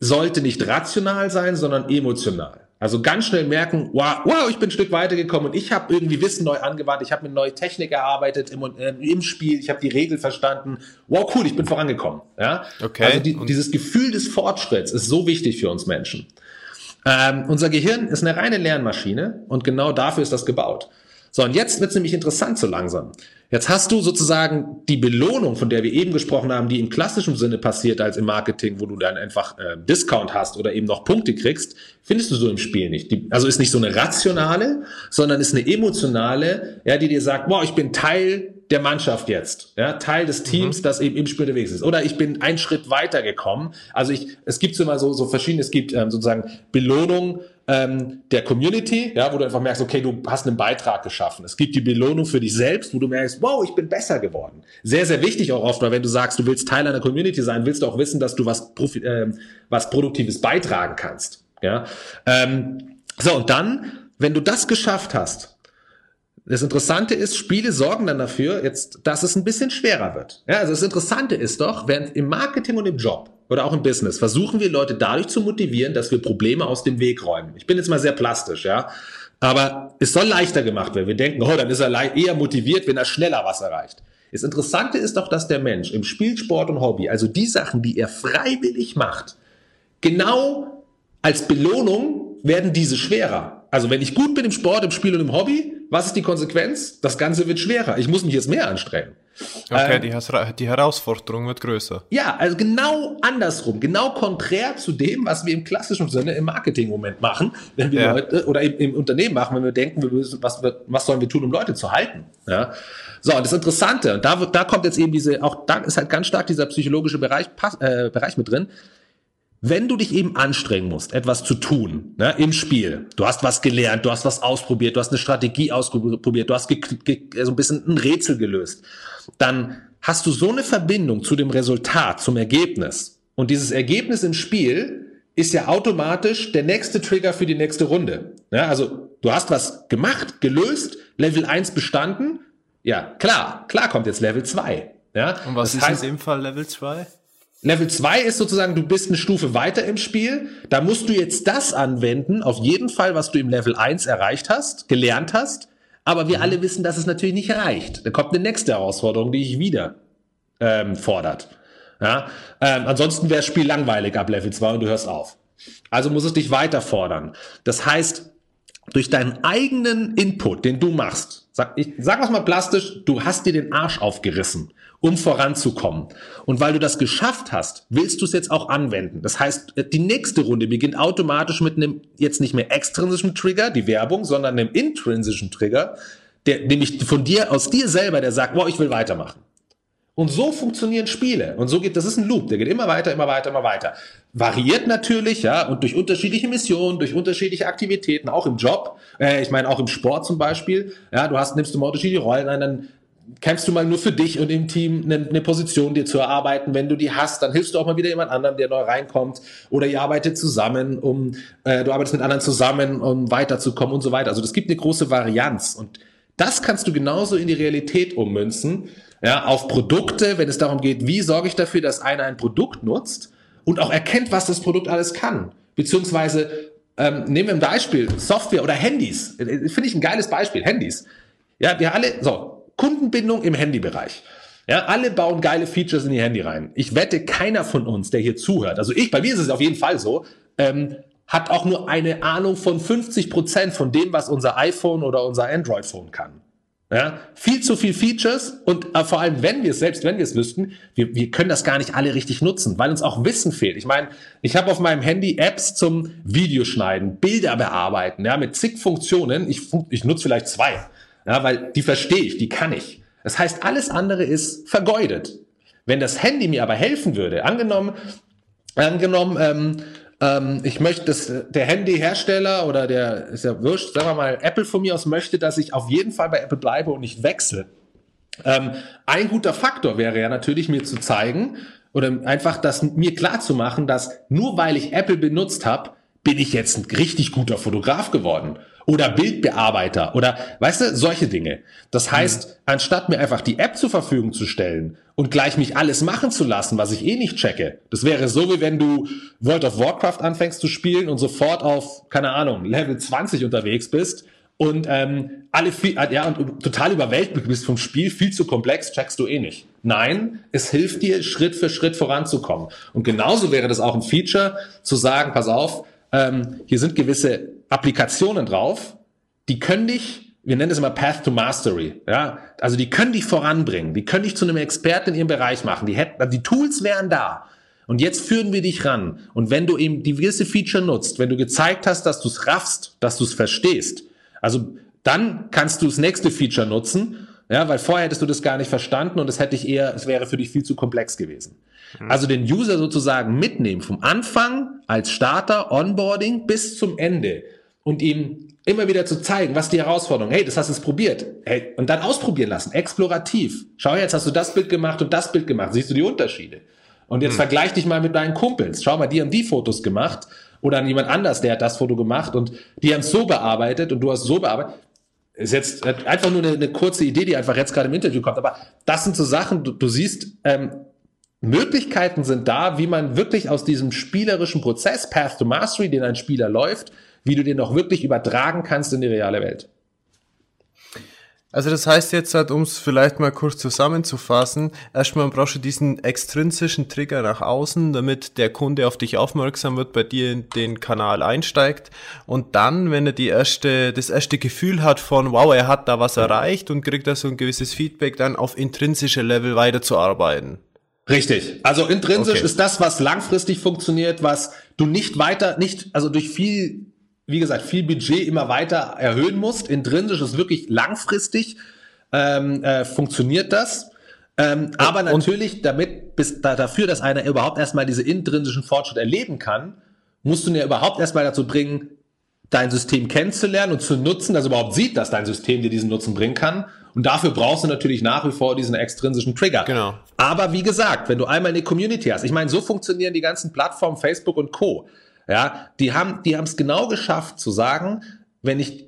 sollte nicht rational sein, sondern emotional. Also ganz schnell merken, wow, wow ich bin ein Stück weitergekommen und ich habe irgendwie Wissen neu angewandt, ich habe mit neue Technik erarbeitet im, äh, im Spiel, ich habe die Regel verstanden. Wow, cool, ich bin vorangekommen. Ja? Okay. Also die, dieses Gefühl des Fortschritts ist so wichtig für uns Menschen. Ähm, unser Gehirn ist eine reine Lernmaschine und genau dafür ist das gebaut. So, und jetzt wird es nämlich interessant so langsam. Jetzt hast du sozusagen die Belohnung, von der wir eben gesprochen haben, die im klassischen Sinne passiert als im Marketing, wo du dann einfach äh, Discount hast oder eben noch Punkte kriegst, findest du so im Spiel nicht. Die, also ist nicht so eine rationale, sondern ist eine emotionale, ja, die dir sagt, boah, ich bin Teil der Mannschaft jetzt, ja, Teil des Teams, mhm. das eben im Spiel unterwegs ist. Oder ich bin einen Schritt weiter gekommen. Also ich, es gibt so immer so, so verschiedene, es gibt ähm, sozusagen Belohnung ähm, der Community, ja, wo du einfach merkst, okay, du hast einen Beitrag geschaffen. Es gibt die Belohnung für dich selbst, wo du merkst, wow, ich bin besser geworden. Sehr, sehr wichtig auch oft, weil wenn du sagst, du willst Teil einer Community sein, willst du auch wissen, dass du was, Profi äh, was Produktives beitragen kannst. Ja, ähm, so und dann, wenn du das geschafft hast, das Interessante ist, Spiele sorgen dann dafür, jetzt, dass es ein bisschen schwerer wird. Ja, also das Interessante ist doch, während im Marketing und im Job oder auch im Business versuchen wir Leute dadurch zu motivieren, dass wir Probleme aus dem Weg räumen. Ich bin jetzt mal sehr plastisch, ja. Aber es soll leichter gemacht werden. Wir denken, oh, dann ist er eher motiviert, wenn er schneller was erreicht. Das Interessante ist doch, dass der Mensch im Spiel, Sport und Hobby, also die Sachen, die er freiwillig macht, genau als Belohnung werden diese schwerer. Also wenn ich gut bin im Sport, im Spiel und im Hobby, was ist die Konsequenz? Das Ganze wird schwerer. Ich muss mich jetzt mehr anstrengen. Okay, ähm, die, die, Herausforderung wird größer. Ja, also genau andersrum, genau konträr zu dem, was wir im klassischen Sinne im Marketing-Moment machen, wenn wir ja. Leute oder im, im, Unternehmen machen, wenn wir denken, wir müssen, was, was sollen wir tun, um Leute zu halten. Ja? So, und das Interessante, und da, da kommt jetzt eben diese, auch da ist halt ganz stark dieser psychologische Bereich, äh, Bereich mit drin wenn du dich eben anstrengen musst, etwas zu tun ne, im Spiel, du hast was gelernt, du hast was ausprobiert, du hast eine Strategie ausprobiert, du hast so ein bisschen ein Rätsel gelöst, dann hast du so eine Verbindung zu dem Resultat, zum Ergebnis. Und dieses Ergebnis im Spiel ist ja automatisch der nächste Trigger für die nächste Runde. Ja, also du hast was gemacht, gelöst, Level 1 bestanden. Ja, klar, klar kommt jetzt Level 2. Ja, Und was das ist heißt, in dem Fall Level 2? Level 2 ist sozusagen, du bist eine Stufe weiter im Spiel. Da musst du jetzt das anwenden, auf jeden Fall, was du im Level 1 erreicht hast, gelernt hast. Aber wir alle wissen, dass es natürlich nicht reicht. Da kommt eine nächste Herausforderung, die dich wieder ähm, fordert. Ja? Ähm, ansonsten wäre das Spiel langweilig ab Level 2 und du hörst auf. Also muss es dich weiter fordern. Das heißt, durch deinen eigenen Input, den du machst, sag, ich sag was mal plastisch, du hast dir den Arsch aufgerissen um voranzukommen. Und weil du das geschafft hast, willst du es jetzt auch anwenden. Das heißt, die nächste Runde beginnt automatisch mit einem jetzt nicht mehr extrinsischen Trigger, die Werbung, sondern einem intrinsischen Trigger, der nämlich von dir, aus dir selber, der sagt, wow, ich will weitermachen. Und so funktionieren Spiele. Und so geht, das ist ein Loop, der geht immer weiter, immer weiter, immer weiter. Variiert natürlich, ja, und durch unterschiedliche Missionen, durch unterschiedliche Aktivitäten, auch im Job, äh, ich meine auch im Sport zum Beispiel, ja, du hast, nimmst du mal unterschiedliche Rollen ein, dann kämpfst du mal nur für dich und im Team eine, eine, Position dir zu erarbeiten. Wenn du die hast, dann hilfst du auch mal wieder jemand anderem, der neu reinkommt. Oder ihr arbeitet zusammen, um äh, du arbeitest mit anderen zusammen, um weiterzukommen und so weiter. Also das gibt eine große Varianz. Und das kannst du genauso in die Realität ummünzen. Ja, auf Produkte, wenn es darum geht, wie sorge ich dafür, dass einer ein Produkt nutzt und auch erkennt, was das Produkt alles kann. Beziehungsweise ähm, nehmen wir ein Beispiel, Software oder Handys. Äh, finde ich ein geiles Beispiel, Handys. Ja, wir alle, so, Kundenbindung im Handybereich. Ja, alle bauen geile Features in ihr Handy rein. Ich wette, keiner von uns, der hier zuhört, also ich, bei mir ist es auf jeden Fall so, ähm, hat auch nur eine Ahnung von 50 Prozent von dem, was unser iPhone oder unser Android-Phone kann. Ja, viel zu viel Features und äh, vor allem, wenn wir es, selbst wenn wir es wüssten, wir, wir können das gar nicht alle richtig nutzen, weil uns auch Wissen fehlt. Ich meine, ich habe auf meinem Handy Apps zum Videoschneiden, Bilder bearbeiten, ja, mit zig Funktionen. Ich, ich nutze vielleicht zwei. Ja, weil die verstehe ich, die kann ich. Das heißt, alles andere ist vergeudet. Wenn das Handy mir aber helfen würde, angenommen, angenommen, ähm, ähm, ich möchte, dass der Handyhersteller oder der, ist ja wurscht, sagen wir mal, Apple von mir aus möchte, dass ich auf jeden Fall bei Apple bleibe und nicht wechsle. Ähm, ein guter Faktor wäre ja natürlich, mir zu zeigen oder einfach das mir klar zu machen, dass nur weil ich Apple benutzt habe, bin ich jetzt ein richtig guter Fotograf geworden oder Bildbearbeiter oder weißt du, solche Dinge. Das heißt, mhm. anstatt mir einfach die App zur Verfügung zu stellen und gleich mich alles machen zu lassen, was ich eh nicht checke, das wäre so, wie wenn du World of Warcraft anfängst zu spielen und sofort auf, keine Ahnung, Level 20 unterwegs bist und ähm, alle viel, ja, und total überwältigt bist vom Spiel, viel zu komplex, checkst du eh nicht. Nein, es hilft dir, Schritt für Schritt voranzukommen. Und genauso wäre das auch ein Feature, zu sagen, pass auf, ähm, hier sind gewisse Applikationen drauf, die können dich, wir nennen das immer Path to Mastery, ja, also die können dich voranbringen, die können dich zu einem Experten in ihrem Bereich machen, die hätten, die Tools wären da. Und jetzt führen wir dich ran. Und wenn du eben die gewisse Feature nutzt, wenn du gezeigt hast, dass du es raffst, dass du es verstehst, also dann kannst du das nächste Feature nutzen Ja, weil vorher hättest du das gar nicht verstanden und es hätte ich eher, es wäre für dich viel zu komplex gewesen. Mhm. Also den User sozusagen mitnehmen vom Anfang als Starter, Onboarding bis zum Ende und ihm immer wieder zu zeigen, was die Herausforderung, hey, das hast du es probiert, hey, und dann ausprobieren lassen, explorativ. Schau jetzt, hast du das Bild gemacht und das Bild gemacht, siehst du die Unterschiede? Und jetzt hm. vergleich dich mal mit deinen Kumpels. Schau mal, die haben die Fotos gemacht oder an jemand anders, der hat das Foto gemacht und die haben es so bearbeitet und du hast so bearbeitet. Ist jetzt einfach nur eine, eine, kurze Idee, die einfach jetzt gerade im Interview kommt. Aber das sind so Sachen, du, du siehst, ähm, Möglichkeiten sind da, wie man wirklich aus diesem spielerischen Prozess, Path to Mastery, den ein Spieler läuft, wie du den auch wirklich übertragen kannst in die reale Welt. Also das heißt jetzt halt, um es vielleicht mal kurz zusammenzufassen, erstmal brauchst du diesen extrinsischen Trigger nach außen, damit der Kunde auf dich aufmerksam wird, bei dir in den Kanal einsteigt und dann, wenn er die erste, das erste Gefühl hat von, wow, er hat da was erreicht und kriegt da so ein gewisses Feedback, dann auf intrinsische Level weiterzuarbeiten. Richtig. Also intrinsisch okay. ist das, was langfristig funktioniert, was du nicht weiter, nicht, also durch viel wie gesagt, viel Budget immer weiter erhöhen musst. Intrinsisch ist wirklich langfristig ähm, äh, funktioniert das. Ähm, aber natürlich, damit bis da, dafür, dass einer überhaupt erstmal diese intrinsischen Fortschritt erleben kann, musst du ihn ja überhaupt erstmal dazu bringen, dein System kennenzulernen und zu nutzen, dass er überhaupt sieht, dass dein System dir diesen Nutzen bringen kann. Und dafür brauchst du natürlich nach wie vor diesen extrinsischen Trigger. Genau. Aber wie gesagt, wenn du einmal eine Community hast, ich meine, so funktionieren die ganzen Plattformen Facebook und Co. Ja, die haben, die haben es genau geschafft zu sagen, wenn ich,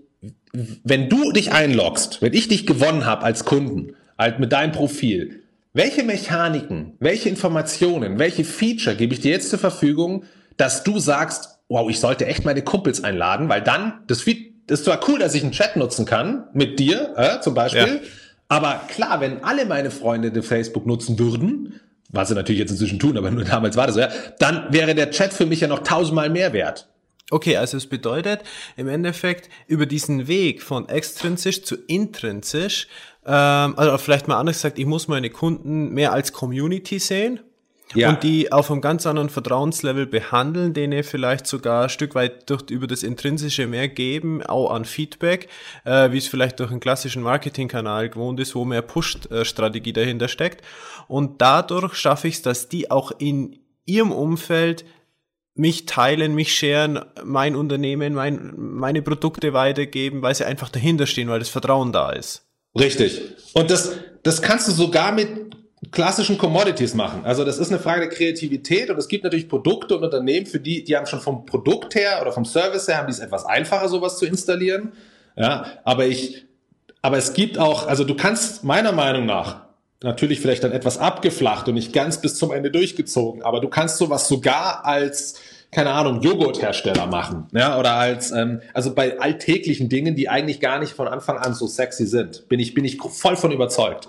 wenn du dich einloggst, wenn ich dich gewonnen habe als Kunden, halt mit deinem Profil, welche Mechaniken, welche Informationen, welche Feature gebe ich dir jetzt zur Verfügung, dass du sagst, wow, ich sollte echt meine Kumpels einladen, weil dann, das, ist zwar cool, dass ich einen Chat nutzen kann, mit dir äh, zum Beispiel, ja. aber klar, wenn alle meine Freunde den Facebook nutzen würden, was sie natürlich jetzt inzwischen tun, aber nur damals war das so, ja, dann wäre der Chat für mich ja noch tausendmal mehr wert. Okay, also es bedeutet im Endeffekt über diesen Weg von extrinsisch zu intrinsisch, ähm, also vielleicht mal anders gesagt, ich muss meine Kunden mehr als Community sehen ja. und die auf einem ganz anderen Vertrauenslevel behandeln, denen vielleicht sogar ein Stück weit durch, über das Intrinsische mehr geben, auch an Feedback, äh, wie es vielleicht durch einen klassischen Marketingkanal gewohnt ist, wo mehr Push-Strategie dahinter steckt. Und dadurch schaffe ich es, dass die auch in ihrem Umfeld mich teilen, mich scheren, mein Unternehmen, mein, meine Produkte weitergeben, weil sie einfach dahinter stehen, weil das Vertrauen da ist. Richtig. Und das, das kannst du sogar mit klassischen Commodities machen. Also das ist eine Frage der Kreativität und es gibt natürlich Produkte und Unternehmen, für die, die haben schon vom Produkt her oder vom Service her, haben die es etwas einfacher, sowas zu installieren. Ja, aber ich, aber es gibt auch, also du kannst meiner Meinung nach, natürlich vielleicht dann etwas abgeflacht und nicht ganz bis zum Ende durchgezogen, aber du kannst sowas sogar als keine Ahnung, Joghurthersteller machen, ja, oder als, ähm, also bei alltäglichen Dingen, die eigentlich gar nicht von Anfang an so sexy sind, bin ich, bin ich voll von überzeugt.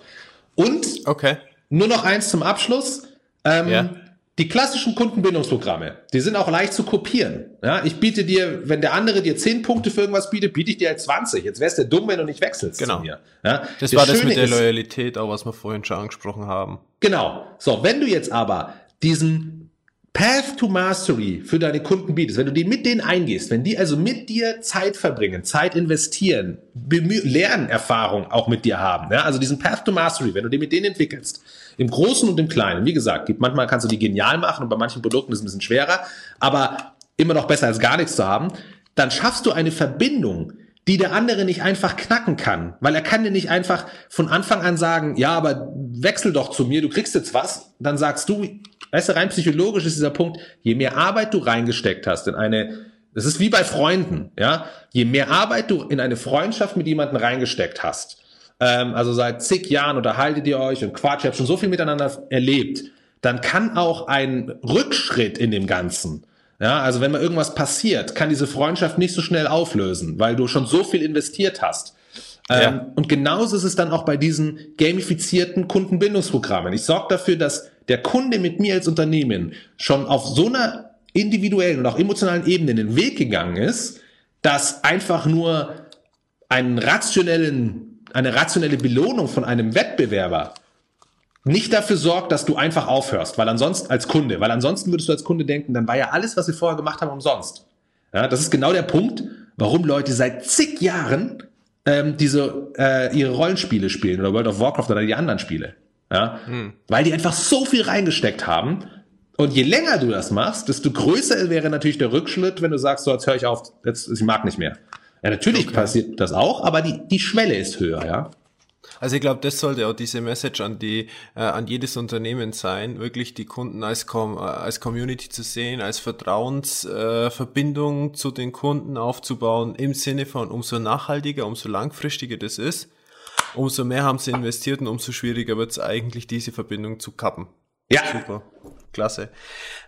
Und okay. Nur noch eins zum Abschluss. Ähm, ja. Die klassischen Kundenbindungsprogramme, die sind auch leicht zu kopieren. Ja, ich biete dir, wenn der andere dir 10 Punkte für irgendwas bietet, biete ich dir halt 20. Jetzt wär's der dumm, wenn du nicht wechselst genau. zu mir. Ja, das, das war das mit der Loyalität, auch was wir vorhin schon angesprochen haben. Genau. So, wenn du jetzt aber diesen Path to Mastery für deine Kunden bietest, wenn du die mit denen eingehst, wenn die also mit dir Zeit verbringen, Zeit investieren, Lernerfahrung auch mit dir haben, ja, also diesen Path to Mastery, wenn du den mit denen entwickelst, im Großen und im Kleinen, wie gesagt, gibt, manchmal kannst du die genial machen und bei manchen Produkten ist es ein bisschen schwerer, aber immer noch besser als gar nichts zu haben, dann schaffst du eine Verbindung, die der andere nicht einfach knacken kann, weil er kann dir nicht einfach von Anfang an sagen, ja, aber wechsel doch zu mir, du kriegst jetzt was, dann sagst du, Weißt du, rein psychologisch ist dieser Punkt, je mehr Arbeit du reingesteckt hast in eine, das ist wie bei Freunden, ja, je mehr Arbeit du in eine Freundschaft mit jemandem reingesteckt hast, ähm, also seit zig Jahren unterhaltet ihr euch und Quatsch, ihr habt schon so viel miteinander erlebt, dann kann auch ein Rückschritt in dem Ganzen, ja, also wenn mal irgendwas passiert, kann diese Freundschaft nicht so schnell auflösen, weil du schon so viel investiert hast. Ja. Ähm, und genauso ist es dann auch bei diesen gamifizierten Kundenbindungsprogrammen. Ich sorge dafür, dass der Kunde mit mir als Unternehmen schon auf so einer individuellen und auch emotionalen Ebene den Weg gegangen ist, dass einfach nur einen rationellen, eine rationelle Belohnung von einem Wettbewerber nicht dafür sorgt, dass du einfach aufhörst, weil ansonsten als Kunde, weil ansonsten würdest du als Kunde denken, dann war ja alles, was wir vorher gemacht haben, umsonst. Ja, das ist genau der Punkt, warum Leute seit zig Jahren ähm, diese äh, ihre Rollenspiele spielen oder World of Warcraft oder die anderen Spiele. Ja? Hm. Weil die einfach so viel reingesteckt haben. Und je länger du das machst, desto größer wäre natürlich der Rückschritt, wenn du sagst, so jetzt höre ich auf, jetzt ich mag nicht mehr. Ja, natürlich okay. passiert das auch, aber die, die Schwelle ist höher, ja. Also ich glaube, das sollte auch diese Message an die äh, an jedes Unternehmen sein, wirklich die Kunden als Com als Community zu sehen, als Vertrauensverbindung äh, zu den Kunden aufzubauen im Sinne von umso nachhaltiger, umso langfristiger das ist, umso mehr haben sie investiert und umso schwieriger wird es eigentlich diese Verbindung zu kappen. Ja. Super. Klasse.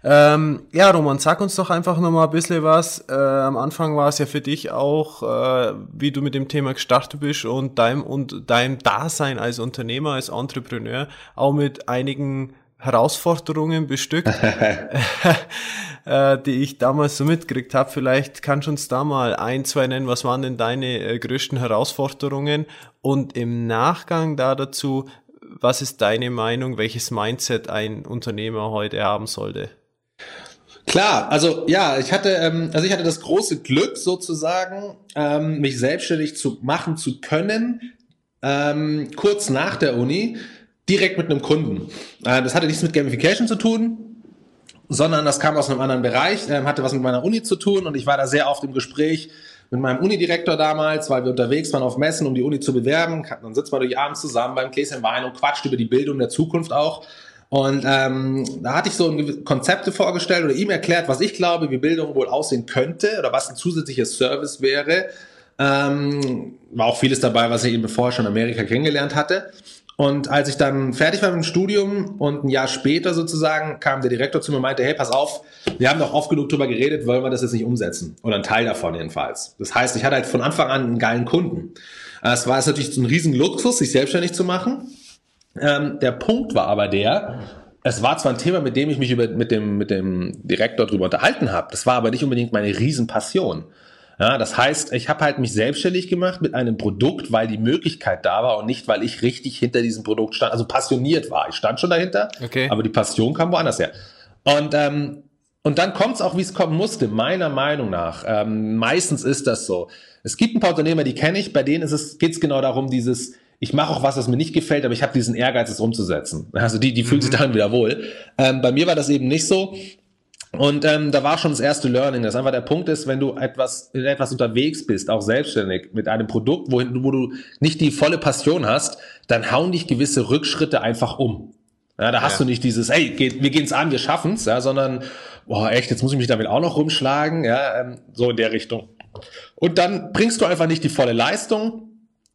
Ähm, ja, Roman, sag uns doch einfach nochmal ein bisschen was. Äh, am Anfang war es ja für dich auch, äh, wie du mit dem Thema gestartet bist und deinem, und deinem Dasein als Unternehmer, als Entrepreneur, auch mit einigen Herausforderungen bestückt, äh, die ich damals so mitgekriegt habe. Vielleicht kannst du uns da mal ein, zwei nennen. Was waren denn deine äh, größten Herausforderungen? Und im Nachgang da dazu, was ist deine Meinung, welches Mindset ein Unternehmer heute haben sollte? Klar, also ja, ich hatte, ähm, also ich hatte das große Glück sozusagen, ähm, mich selbstständig zu machen zu können, ähm, kurz nach der Uni, direkt mit einem Kunden. Äh, das hatte nichts mit Gamification zu tun, sondern das kam aus einem anderen Bereich, äh, hatte was mit meiner Uni zu tun und ich war da sehr oft im Gespräch mit meinem Unidirektor damals, weil wir unterwegs waren auf Messen, um die Uni zu bewerben. Dann sitzt man durch abends zusammen beim Gläschen Wein und quatscht über die Bildung der Zukunft auch. Und ähm, da hatte ich so Konzepte vorgestellt oder ihm erklärt, was ich glaube, wie Bildung wohl aussehen könnte oder was ein zusätzlicher Service wäre. Ähm, war auch vieles dabei, was ich eben vorher schon in Amerika kennengelernt hatte. Und als ich dann fertig war mit dem Studium und ein Jahr später sozusagen kam der Direktor zu mir und meinte, hey, pass auf, wir haben doch oft genug drüber geredet, wollen wir das jetzt nicht umsetzen? Oder ein Teil davon jedenfalls. Das heißt, ich hatte halt von Anfang an einen geilen Kunden. Es war natürlich so ein riesen Luxus, sich selbstständig zu machen. Ähm, der Punkt war aber der, es war zwar ein Thema, mit dem ich mich über, mit, dem, mit dem Direktor drüber unterhalten habe, das war aber nicht unbedingt meine Riesenpassion. Ja, das heißt, ich habe halt mich selbstständig gemacht mit einem Produkt, weil die Möglichkeit da war und nicht, weil ich richtig hinter diesem Produkt stand, also passioniert war. Ich stand schon dahinter, okay. aber die Passion kam woanders her. Und ähm, und dann kommt es auch, wie es kommen musste, meiner Meinung nach. Ähm, meistens ist das so. Es gibt ein paar Unternehmer, die kenne ich, bei denen ist es, geht es genau darum, dieses, ich mache auch was, was mir nicht gefällt, aber ich habe diesen Ehrgeiz, es umzusetzen. Also die, die fühlen mhm. sich darin wieder wohl. Ähm, bei mir war das eben nicht so. Und ähm, da war schon das erste Learning, dass einfach der Punkt ist, wenn du etwas in etwas unterwegs bist, auch selbstständig mit einem Produkt, wohin, wo du nicht die volle Passion hast, dann hauen dich gewisse Rückschritte einfach um. Ja, da hast ja. du nicht dieses, hey, geht, wir gehen's an, wir schaffen's, ja, sondern, boah, echt, jetzt muss ich mich damit auch noch rumschlagen, ja, ähm, so in der Richtung. Und dann bringst du einfach nicht die volle Leistung.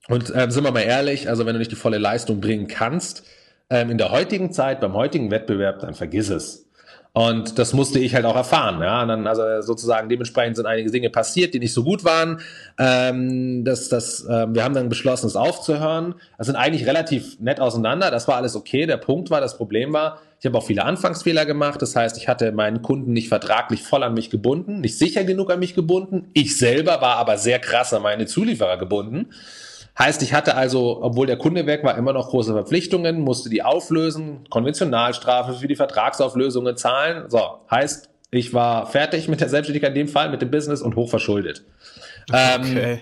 Und ähm, sind wir mal ehrlich, also wenn du nicht die volle Leistung bringen kannst, ähm, in der heutigen Zeit, beim heutigen Wettbewerb, dann vergiss es. Und das musste ich halt auch erfahren. Ja, und dann also sozusagen dementsprechend sind einige Dinge passiert, die nicht so gut waren. Ähm, das, das, äh, wir haben dann beschlossen, es aufzuhören. Das sind eigentlich relativ nett auseinander. Das war alles okay. Der Punkt war, das Problem war, ich habe auch viele Anfangsfehler gemacht. Das heißt, ich hatte meinen Kunden nicht vertraglich voll an mich gebunden, nicht sicher genug an mich gebunden. Ich selber war aber sehr krass an meine Zulieferer gebunden. Heißt, ich hatte also, obwohl der Kunde weg war, immer noch große Verpflichtungen, musste die auflösen, Konventionalstrafe für die Vertragsauflösungen zahlen. So, heißt, ich war fertig mit der Selbstständigkeit in dem Fall, mit dem Business und hochverschuldet. Okay. Ähm,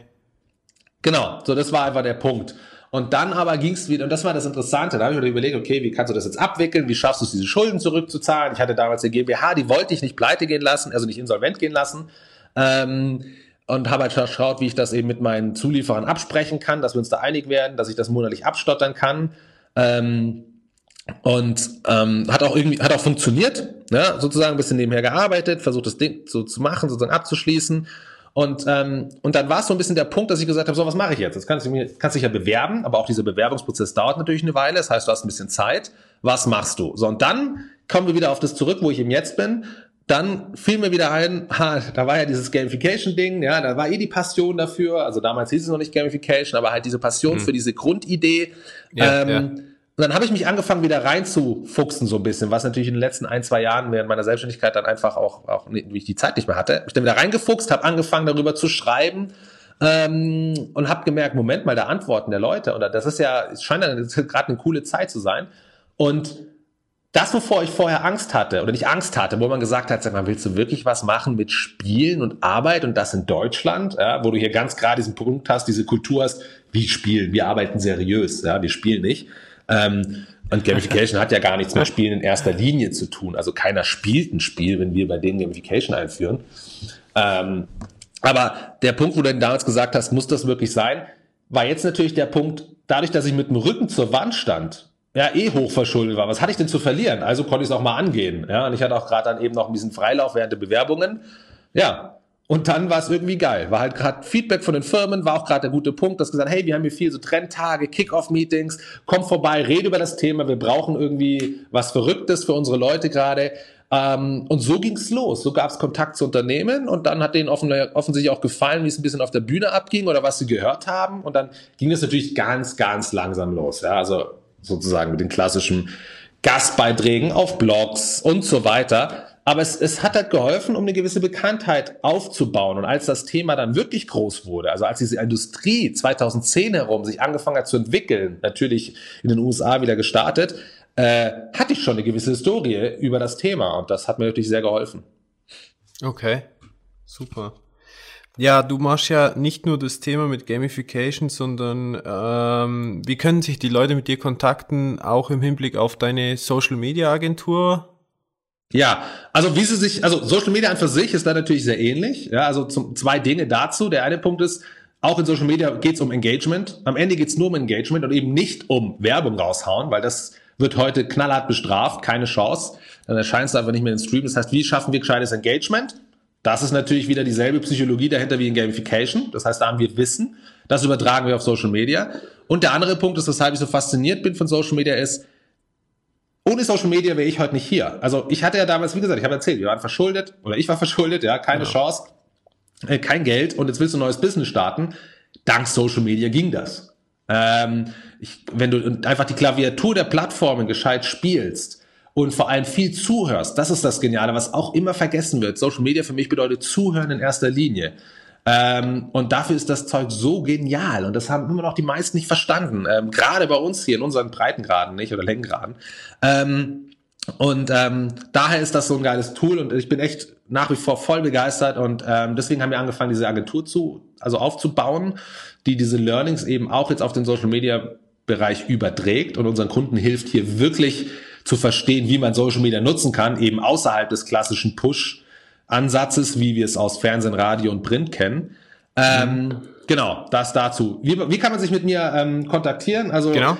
genau, so das war einfach der Punkt. Und dann aber ging es wieder, und das war das Interessante, da habe ich mir überlegt, okay, wie kannst du das jetzt abwickeln, wie schaffst du es, diese Schulden zurückzuzahlen? Ich hatte damals eine GmbH, die wollte ich nicht pleite gehen lassen, also nicht insolvent gehen lassen. Ähm, und habe halt geschaut, wie ich das eben mit meinen Zulieferern absprechen kann, dass wir uns da einig werden, dass ich das monatlich abstottern kann. Ähm, und ähm, hat auch irgendwie, hat auch funktioniert, ne? sozusagen ein bisschen nebenher gearbeitet, versucht das Ding so zu machen, sozusagen abzuschließen. Und, ähm, und dann war es so ein bisschen der Punkt, dass ich gesagt habe, so, was mache ich jetzt? Jetzt kannst du mir, kannst dich ja bewerben, aber auch dieser Bewerbungsprozess dauert natürlich eine Weile. Das heißt, du hast ein bisschen Zeit. Was machst du? So, und dann kommen wir wieder auf das zurück, wo ich eben jetzt bin dann fiel mir wieder ein, ha, da war ja dieses Gamification-Ding, ja, da war eh die Passion dafür. Also damals hieß es noch nicht Gamification, aber halt diese Passion hm. für diese Grundidee. Ja, ähm, ja. Und dann habe ich mich angefangen, wieder reinzufuchsen so ein bisschen, was natürlich in den letzten ein, zwei Jahren während meiner Selbstständigkeit dann einfach auch, auch wie ich die Zeit nicht mehr hatte, ich dann wieder reingefuchst, habe angefangen, darüber zu schreiben ähm, und habe gemerkt, Moment mal, der Antworten der Leute, oder das ist ja, es scheint ja gerade eine coole Zeit zu sein. Und das, wovor ich vorher Angst hatte oder nicht Angst hatte, wo man gesagt hat, sag mal, willst du wirklich was machen mit Spielen und Arbeit und das in Deutschland, ja, wo du hier ganz gerade diesen Punkt hast, diese Kultur hast, wie spielen, wir arbeiten seriös, ja, wir spielen nicht. Ähm, und Gamification hat ja gar nichts mit Spielen in erster Linie zu tun. Also keiner spielt ein Spiel, wenn wir bei denen Gamification einführen. Ähm, aber der Punkt, wo du damals gesagt hast, muss das wirklich sein, war jetzt natürlich der Punkt, dadurch, dass ich mit dem Rücken zur Wand stand, ja, eh hochverschuldet war. Was hatte ich denn zu verlieren? Also konnte ich es auch mal angehen. Ja, und ich hatte auch gerade dann eben noch ein bisschen Freilauf während der Bewerbungen. Ja, und dann war es irgendwie geil. War halt gerade Feedback von den Firmen, war auch gerade der gute Punkt, dass gesagt, hey, wir haben hier viel so Trendtage, Kick-Off-Meetings, komm vorbei, rede über das Thema, wir brauchen irgendwie was Verrücktes für unsere Leute gerade. Ähm, und so ging's los. So gab's Kontakt zu Unternehmen und dann hat denen offen, offensichtlich auch gefallen, wie es ein bisschen auf der Bühne abging oder was sie gehört haben. Und dann ging es natürlich ganz, ganz langsam los. Ja, also sozusagen mit den klassischen Gastbeiträgen auf Blogs und so weiter. Aber es, es hat halt geholfen, um eine gewisse Bekanntheit aufzubauen. Und als das Thema dann wirklich groß wurde, also als diese Industrie 2010 herum sich angefangen hat zu entwickeln, natürlich in den USA wieder gestartet, äh, hatte ich schon eine gewisse Historie über das Thema. Und das hat mir wirklich sehr geholfen. Okay, super. Ja, du machst ja nicht nur das Thema mit Gamification, sondern ähm, wie können sich die Leute mit dir kontakten, auch im Hinblick auf deine Social Media Agentur? Ja, also wie sie sich, also Social Media an für sich ist da natürlich sehr ähnlich. Ja, also zum, zwei Dinge dazu. Der eine Punkt ist, auch in Social Media geht es um Engagement. Am Ende geht es nur um Engagement und eben nicht um Werbung raushauen, weil das wird heute knallhart bestraft, keine Chance. Dann erscheint es einfach nicht mehr den Stream. Das heißt, wie schaffen wir gescheites Engagement? Das ist natürlich wieder dieselbe Psychologie dahinter wie in Gamification. Das heißt, da haben wir Wissen. Das übertragen wir auf Social Media. Und der andere Punkt ist, weshalb ich so fasziniert bin von Social Media, ist, ohne Social Media wäre ich heute nicht hier. Also ich hatte ja damals, wie gesagt, ich habe erzählt, wir waren verschuldet oder ich war verschuldet, ja, keine ja. Chance, äh, kein Geld und jetzt willst du ein neues Business starten. Dank Social Media ging das. Ähm, ich, wenn du einfach die Klaviatur der Plattformen gescheit spielst, und vor allem viel zuhörst. Das ist das Geniale, was auch immer vergessen wird. Social Media für mich bedeutet Zuhören in erster Linie. Ähm, und dafür ist das Zeug so genial. Und das haben immer noch die meisten nicht verstanden. Ähm, Gerade bei uns hier in unseren Breitengraden nicht oder Längengraden. Ähm, und ähm, daher ist das so ein geiles Tool und ich bin echt nach wie vor voll begeistert und ähm, deswegen haben wir angefangen, diese Agentur zu, also aufzubauen, die diese Learnings eben auch jetzt auf den Social Media Bereich überträgt und unseren Kunden hilft hier wirklich zu verstehen, wie man Social Media nutzen kann, eben außerhalb des klassischen Push-Ansatzes, wie wir es aus Fernsehen, Radio und Print kennen. Ähm, genau, das dazu. Wie, wie kann man sich mit mir ähm, kontaktieren? Also genau.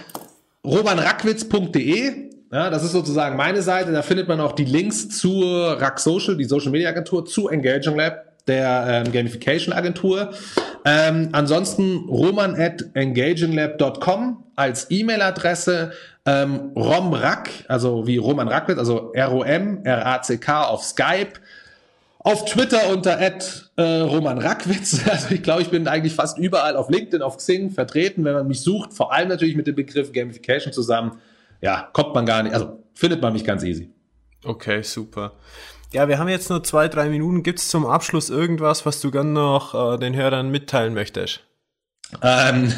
robanrackwitz.de, ja, das ist sozusagen meine Seite. Da findet man auch die Links zur Rack Social, die Social Media Agentur, zu Engaging Lab, der ähm, Gamification Agentur. Ähm, ansonsten roman at engaginglab.com als E-Mail-Adresse. Ähm, Romrack, also wie Roman Rackwitz, also R-O-M-R-A-C-K auf Skype. Auf Twitter unter äh, Roman Rackwitz. Also ich glaube, ich bin eigentlich fast überall auf LinkedIn, auf Xing vertreten, wenn man mich sucht. Vor allem natürlich mit dem Begriff Gamification zusammen. Ja, kommt man gar nicht, also findet man mich ganz easy. Okay, super. Ja, wir haben jetzt nur zwei, drei Minuten. Gibt es zum Abschluss irgendwas, was du gern noch äh, den Hörern mitteilen möchtest? Ähm,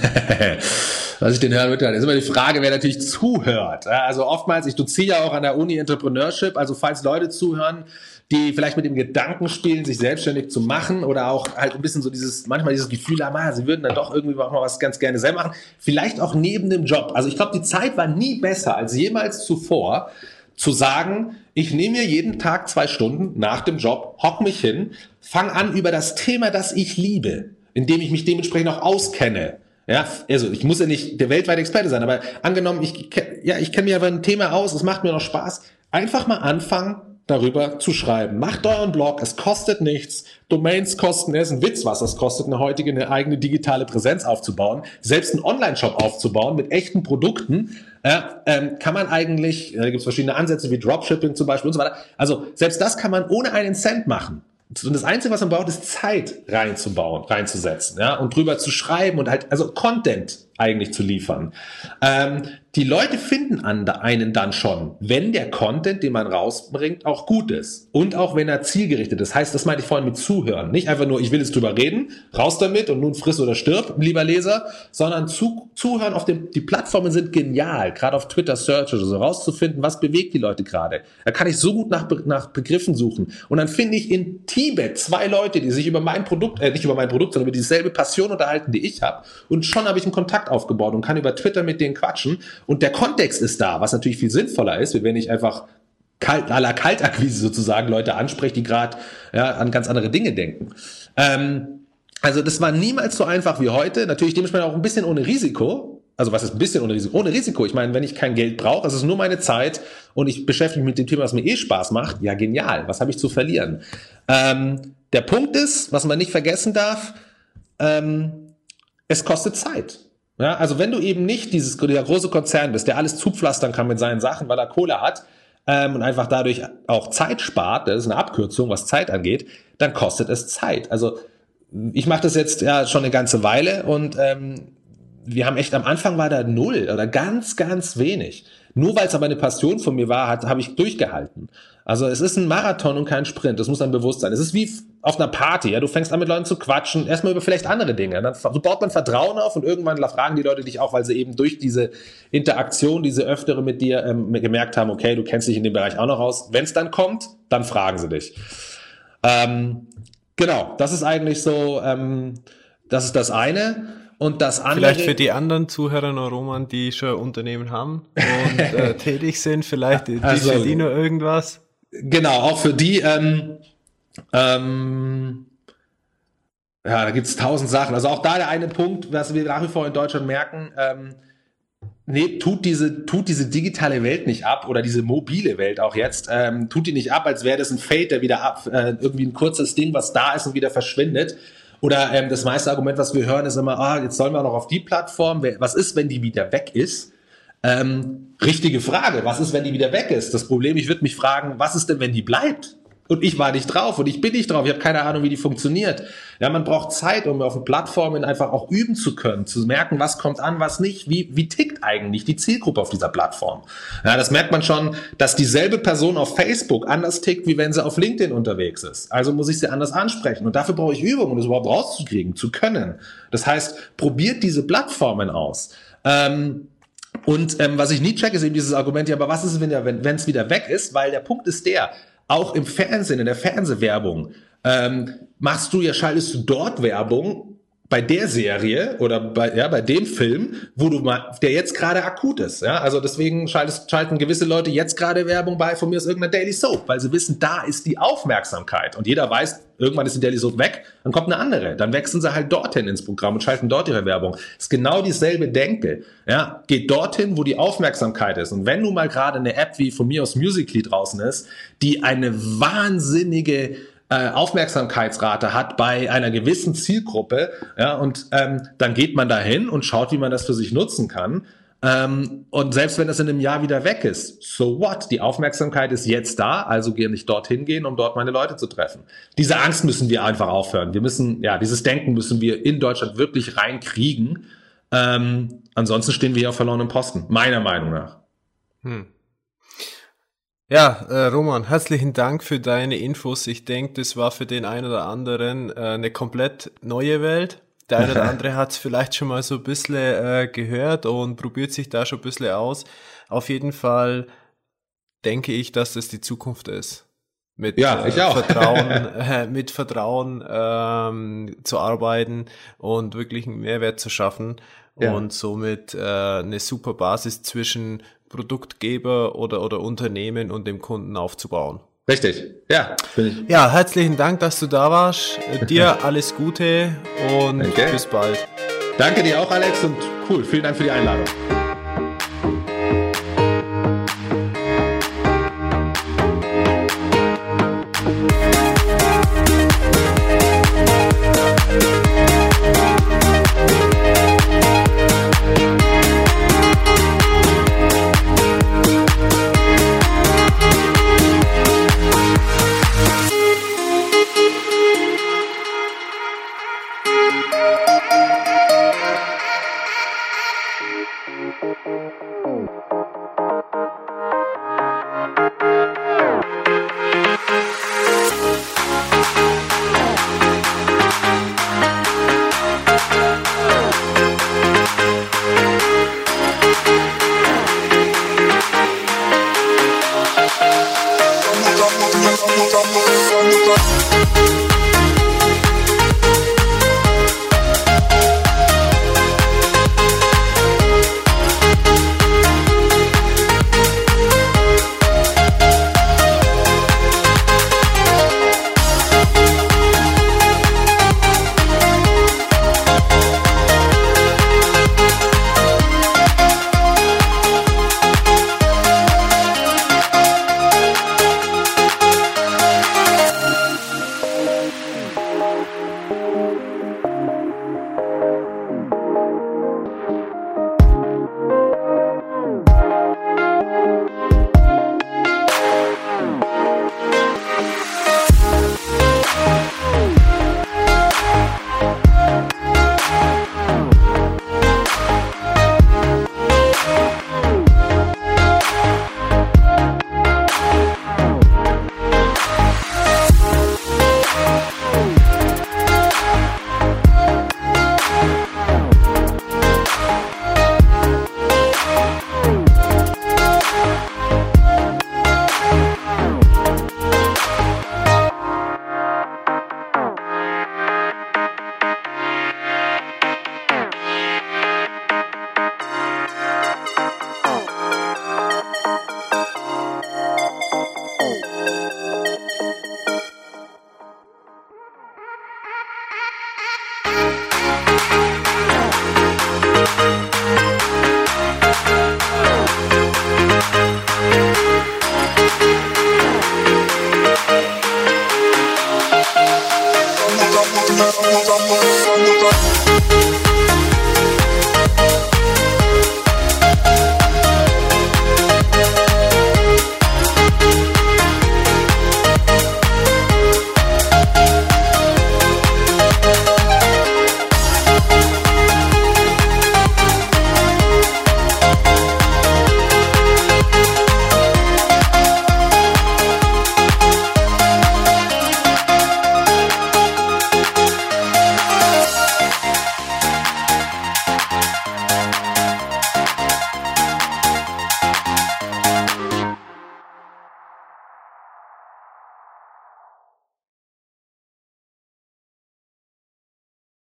was ich den Hörern mitteile, ist immer die Frage, wer natürlich zuhört. Also oftmals, ich doziere ja auch an der Uni Entrepreneurship, also falls Leute zuhören, die vielleicht mit dem Gedanken spielen, sich selbstständig zu machen oder auch halt ein bisschen so dieses, manchmal dieses Gefühl haben, ah, sie würden dann doch irgendwie auch mal was ganz gerne selber machen. Vielleicht auch neben dem Job. Also ich glaube, die Zeit war nie besser als jemals zuvor, zu sagen, ich nehme mir jeden Tag zwei Stunden nach dem Job, hock mich hin, fang an über das Thema, das ich liebe, indem ich mich dementsprechend auch auskenne. Ja, also ich muss ja nicht der weltweite Experte sein, aber angenommen, ich, ja, ich kenne mir aber ein Thema aus, es macht mir noch Spaß. Einfach mal anfangen, darüber zu schreiben. Macht euren Blog, es kostet nichts. Domains kosten, es ist ein Witz, was es kostet, eine heutige, eine eigene digitale Präsenz aufzubauen. Selbst einen Online-Shop aufzubauen mit echten Produkten, äh, ähm, kann man eigentlich, da gibt es verschiedene Ansätze wie Dropshipping zum Beispiel und so weiter. Also selbst das kann man ohne einen Cent machen. Und das Einzige, was man braucht, ist Zeit reinzubauen, reinzusetzen, ja, und drüber zu schreiben und halt, also Content eigentlich zu liefern. Ähm, die Leute finden einen dann schon, wenn der Content, den man rausbringt, auch gut ist und auch wenn er zielgerichtet ist. Das heißt, das meinte ich vorhin mit Zuhören. Nicht einfach nur, ich will jetzt drüber reden, raus damit und nun friss oder stirb, lieber Leser, sondern zu, zuhören auf dem, die Plattformen sind genial, gerade auf Twitter Search oder so, rauszufinden, was bewegt die Leute gerade. Da kann ich so gut nach, nach Begriffen suchen. Und dann finde ich in Tibet zwei Leute, die sich über mein Produkt, äh, nicht über mein Produkt, sondern über dieselbe Passion unterhalten, die ich habe. Und schon habe ich einen Kontakt aufgebaut und kann über Twitter mit denen quatschen und der Kontext ist da, was natürlich viel sinnvoller ist, wenn ich einfach kalt, à la Kaltakquise sozusagen Leute anspreche, die gerade ja, an ganz andere Dinge denken. Ähm, also das war niemals so einfach wie heute. Natürlich dementsprechend auch ein bisschen ohne Risiko. Also was ist ein bisschen ohne Risiko? Ohne Risiko. Ich meine, wenn ich kein Geld brauche, es ist nur meine Zeit und ich beschäftige mich mit dem Thema, was mir eh Spaß macht, ja genial. Was habe ich zu verlieren? Ähm, der Punkt ist, was man nicht vergessen darf, ähm, es kostet Zeit. Ja, also wenn du eben nicht dieses der große Konzern bist, der alles zupflastern kann mit seinen Sachen, weil er Kohle hat ähm, und einfach dadurch auch Zeit spart, das ist eine Abkürzung, was Zeit angeht, dann kostet es Zeit. Also ich mache das jetzt ja schon eine ganze Weile und ähm, wir haben echt am Anfang war da null oder ganz, ganz wenig. Nur weil es aber eine Passion von mir war, habe ich durchgehalten. Also es ist ein Marathon und kein Sprint. Das muss dann bewusst sein. Es ist wie auf einer Party. Ja, du fängst an mit Leuten zu quatschen, erstmal über vielleicht andere Dinge. Dann so baut man Vertrauen auf und irgendwann fragen die Leute dich auch, weil sie eben durch diese Interaktion, diese öftere mit dir ähm, gemerkt haben, okay, du kennst dich in dem Bereich auch noch aus. Wenn es dann kommt, dann fragen sie dich. Ähm, genau, das ist eigentlich so. Ähm, das ist das eine. Und das andere. Vielleicht für die anderen Zuhörer noch, Roman, die schon Unternehmen haben und äh, tätig sind, vielleicht die also, verdienen irgendwas. Genau, auch für die, ähm, ähm, ja, da gibt's tausend Sachen. Also auch da der eine Punkt, was wir nach wie vor in Deutschland merken, ähm, nee, tut diese, tut diese digitale Welt nicht ab oder diese mobile Welt auch jetzt, ähm, tut die nicht ab, als wäre das ein Fade, der wieder ab, äh, irgendwie ein kurzes Ding, was da ist und wieder verschwindet, oder ähm, das meiste Argument, was wir hören, ist immer, ah, jetzt sollen wir noch auf die Plattform. Was ist, wenn die wieder weg ist? Ähm, richtige Frage. Was ist, wenn die wieder weg ist? Das Problem, ich würde mich fragen, was ist denn, wenn die bleibt? Und ich war nicht drauf und ich bin nicht drauf. Ich habe keine Ahnung, wie die funktioniert. Ja, man braucht Zeit, um auf Plattformen einfach auch üben zu können, zu merken, was kommt an, was nicht. Wie, wie tickt eigentlich die Zielgruppe auf dieser Plattform? Ja, das merkt man schon, dass dieselbe Person auf Facebook anders tickt, wie wenn sie auf LinkedIn unterwegs ist. Also muss ich sie anders ansprechen. Und dafür brauche ich Übung, um das überhaupt rauszukriegen, zu können. Das heißt, probiert diese Plattformen aus. Ähm, und ähm, was ich nie checke, ist eben dieses Argument, ja, aber was ist, wenn es wieder weg ist? Weil der Punkt ist der, auch im Fernsehen, in der Fernsehwerbung, ähm, machst du ja, schaltest du dort Werbung bei der Serie oder bei, ja, bei dem Film, wo du mal, der jetzt gerade akut ist. Ja? Also deswegen schaltest, schalten gewisse Leute jetzt gerade Werbung bei von mir aus irgendeiner Daily Soap, weil sie wissen, da ist die Aufmerksamkeit. Und jeder weiß, irgendwann ist die Daily Soap weg, dann kommt eine andere. Dann wechseln sie halt dorthin ins Programm und schalten dort ihre Werbung. ist genau dieselbe Denke. Ja? Geht dorthin, wo die Aufmerksamkeit ist. Und wenn nun mal gerade eine App wie von mir aus Musically draußen ist, die eine wahnsinnige äh, Aufmerksamkeitsrate hat bei einer gewissen Zielgruppe, ja, und ähm, dann geht man dahin und schaut, wie man das für sich nutzen kann. Ähm, und selbst wenn das in einem Jahr wieder weg ist, so what? Die Aufmerksamkeit ist jetzt da, also gehe ich dorthin gehen, um dort meine Leute zu treffen. Diese Angst müssen wir einfach aufhören. Wir müssen, ja, dieses Denken müssen wir in Deutschland wirklich reinkriegen. Ähm, ansonsten stehen wir hier auf verlorenen Posten, meiner Meinung nach. Hm. Ja, äh, Roman, herzlichen Dank für deine Infos. Ich denke, das war für den einen oder anderen äh, eine komplett neue Welt. Der eine oder andere hat es vielleicht schon mal so ein bisschen äh, gehört und probiert sich da schon ein bisschen aus. Auf jeden Fall denke ich, dass das die Zukunft ist. Mit ja, ich äh, auch. Vertrauen, äh, mit Vertrauen ähm, zu arbeiten und wirklich einen Mehrwert zu schaffen ja. und somit äh, eine super Basis zwischen Produktgeber oder, oder Unternehmen und dem Kunden aufzubauen. Richtig, ja. Bin ich. Ja, herzlichen Dank, dass du da warst. Dir alles Gute und Danke. bis bald. Danke dir auch, Alex, und cool. Vielen Dank für die Einladung.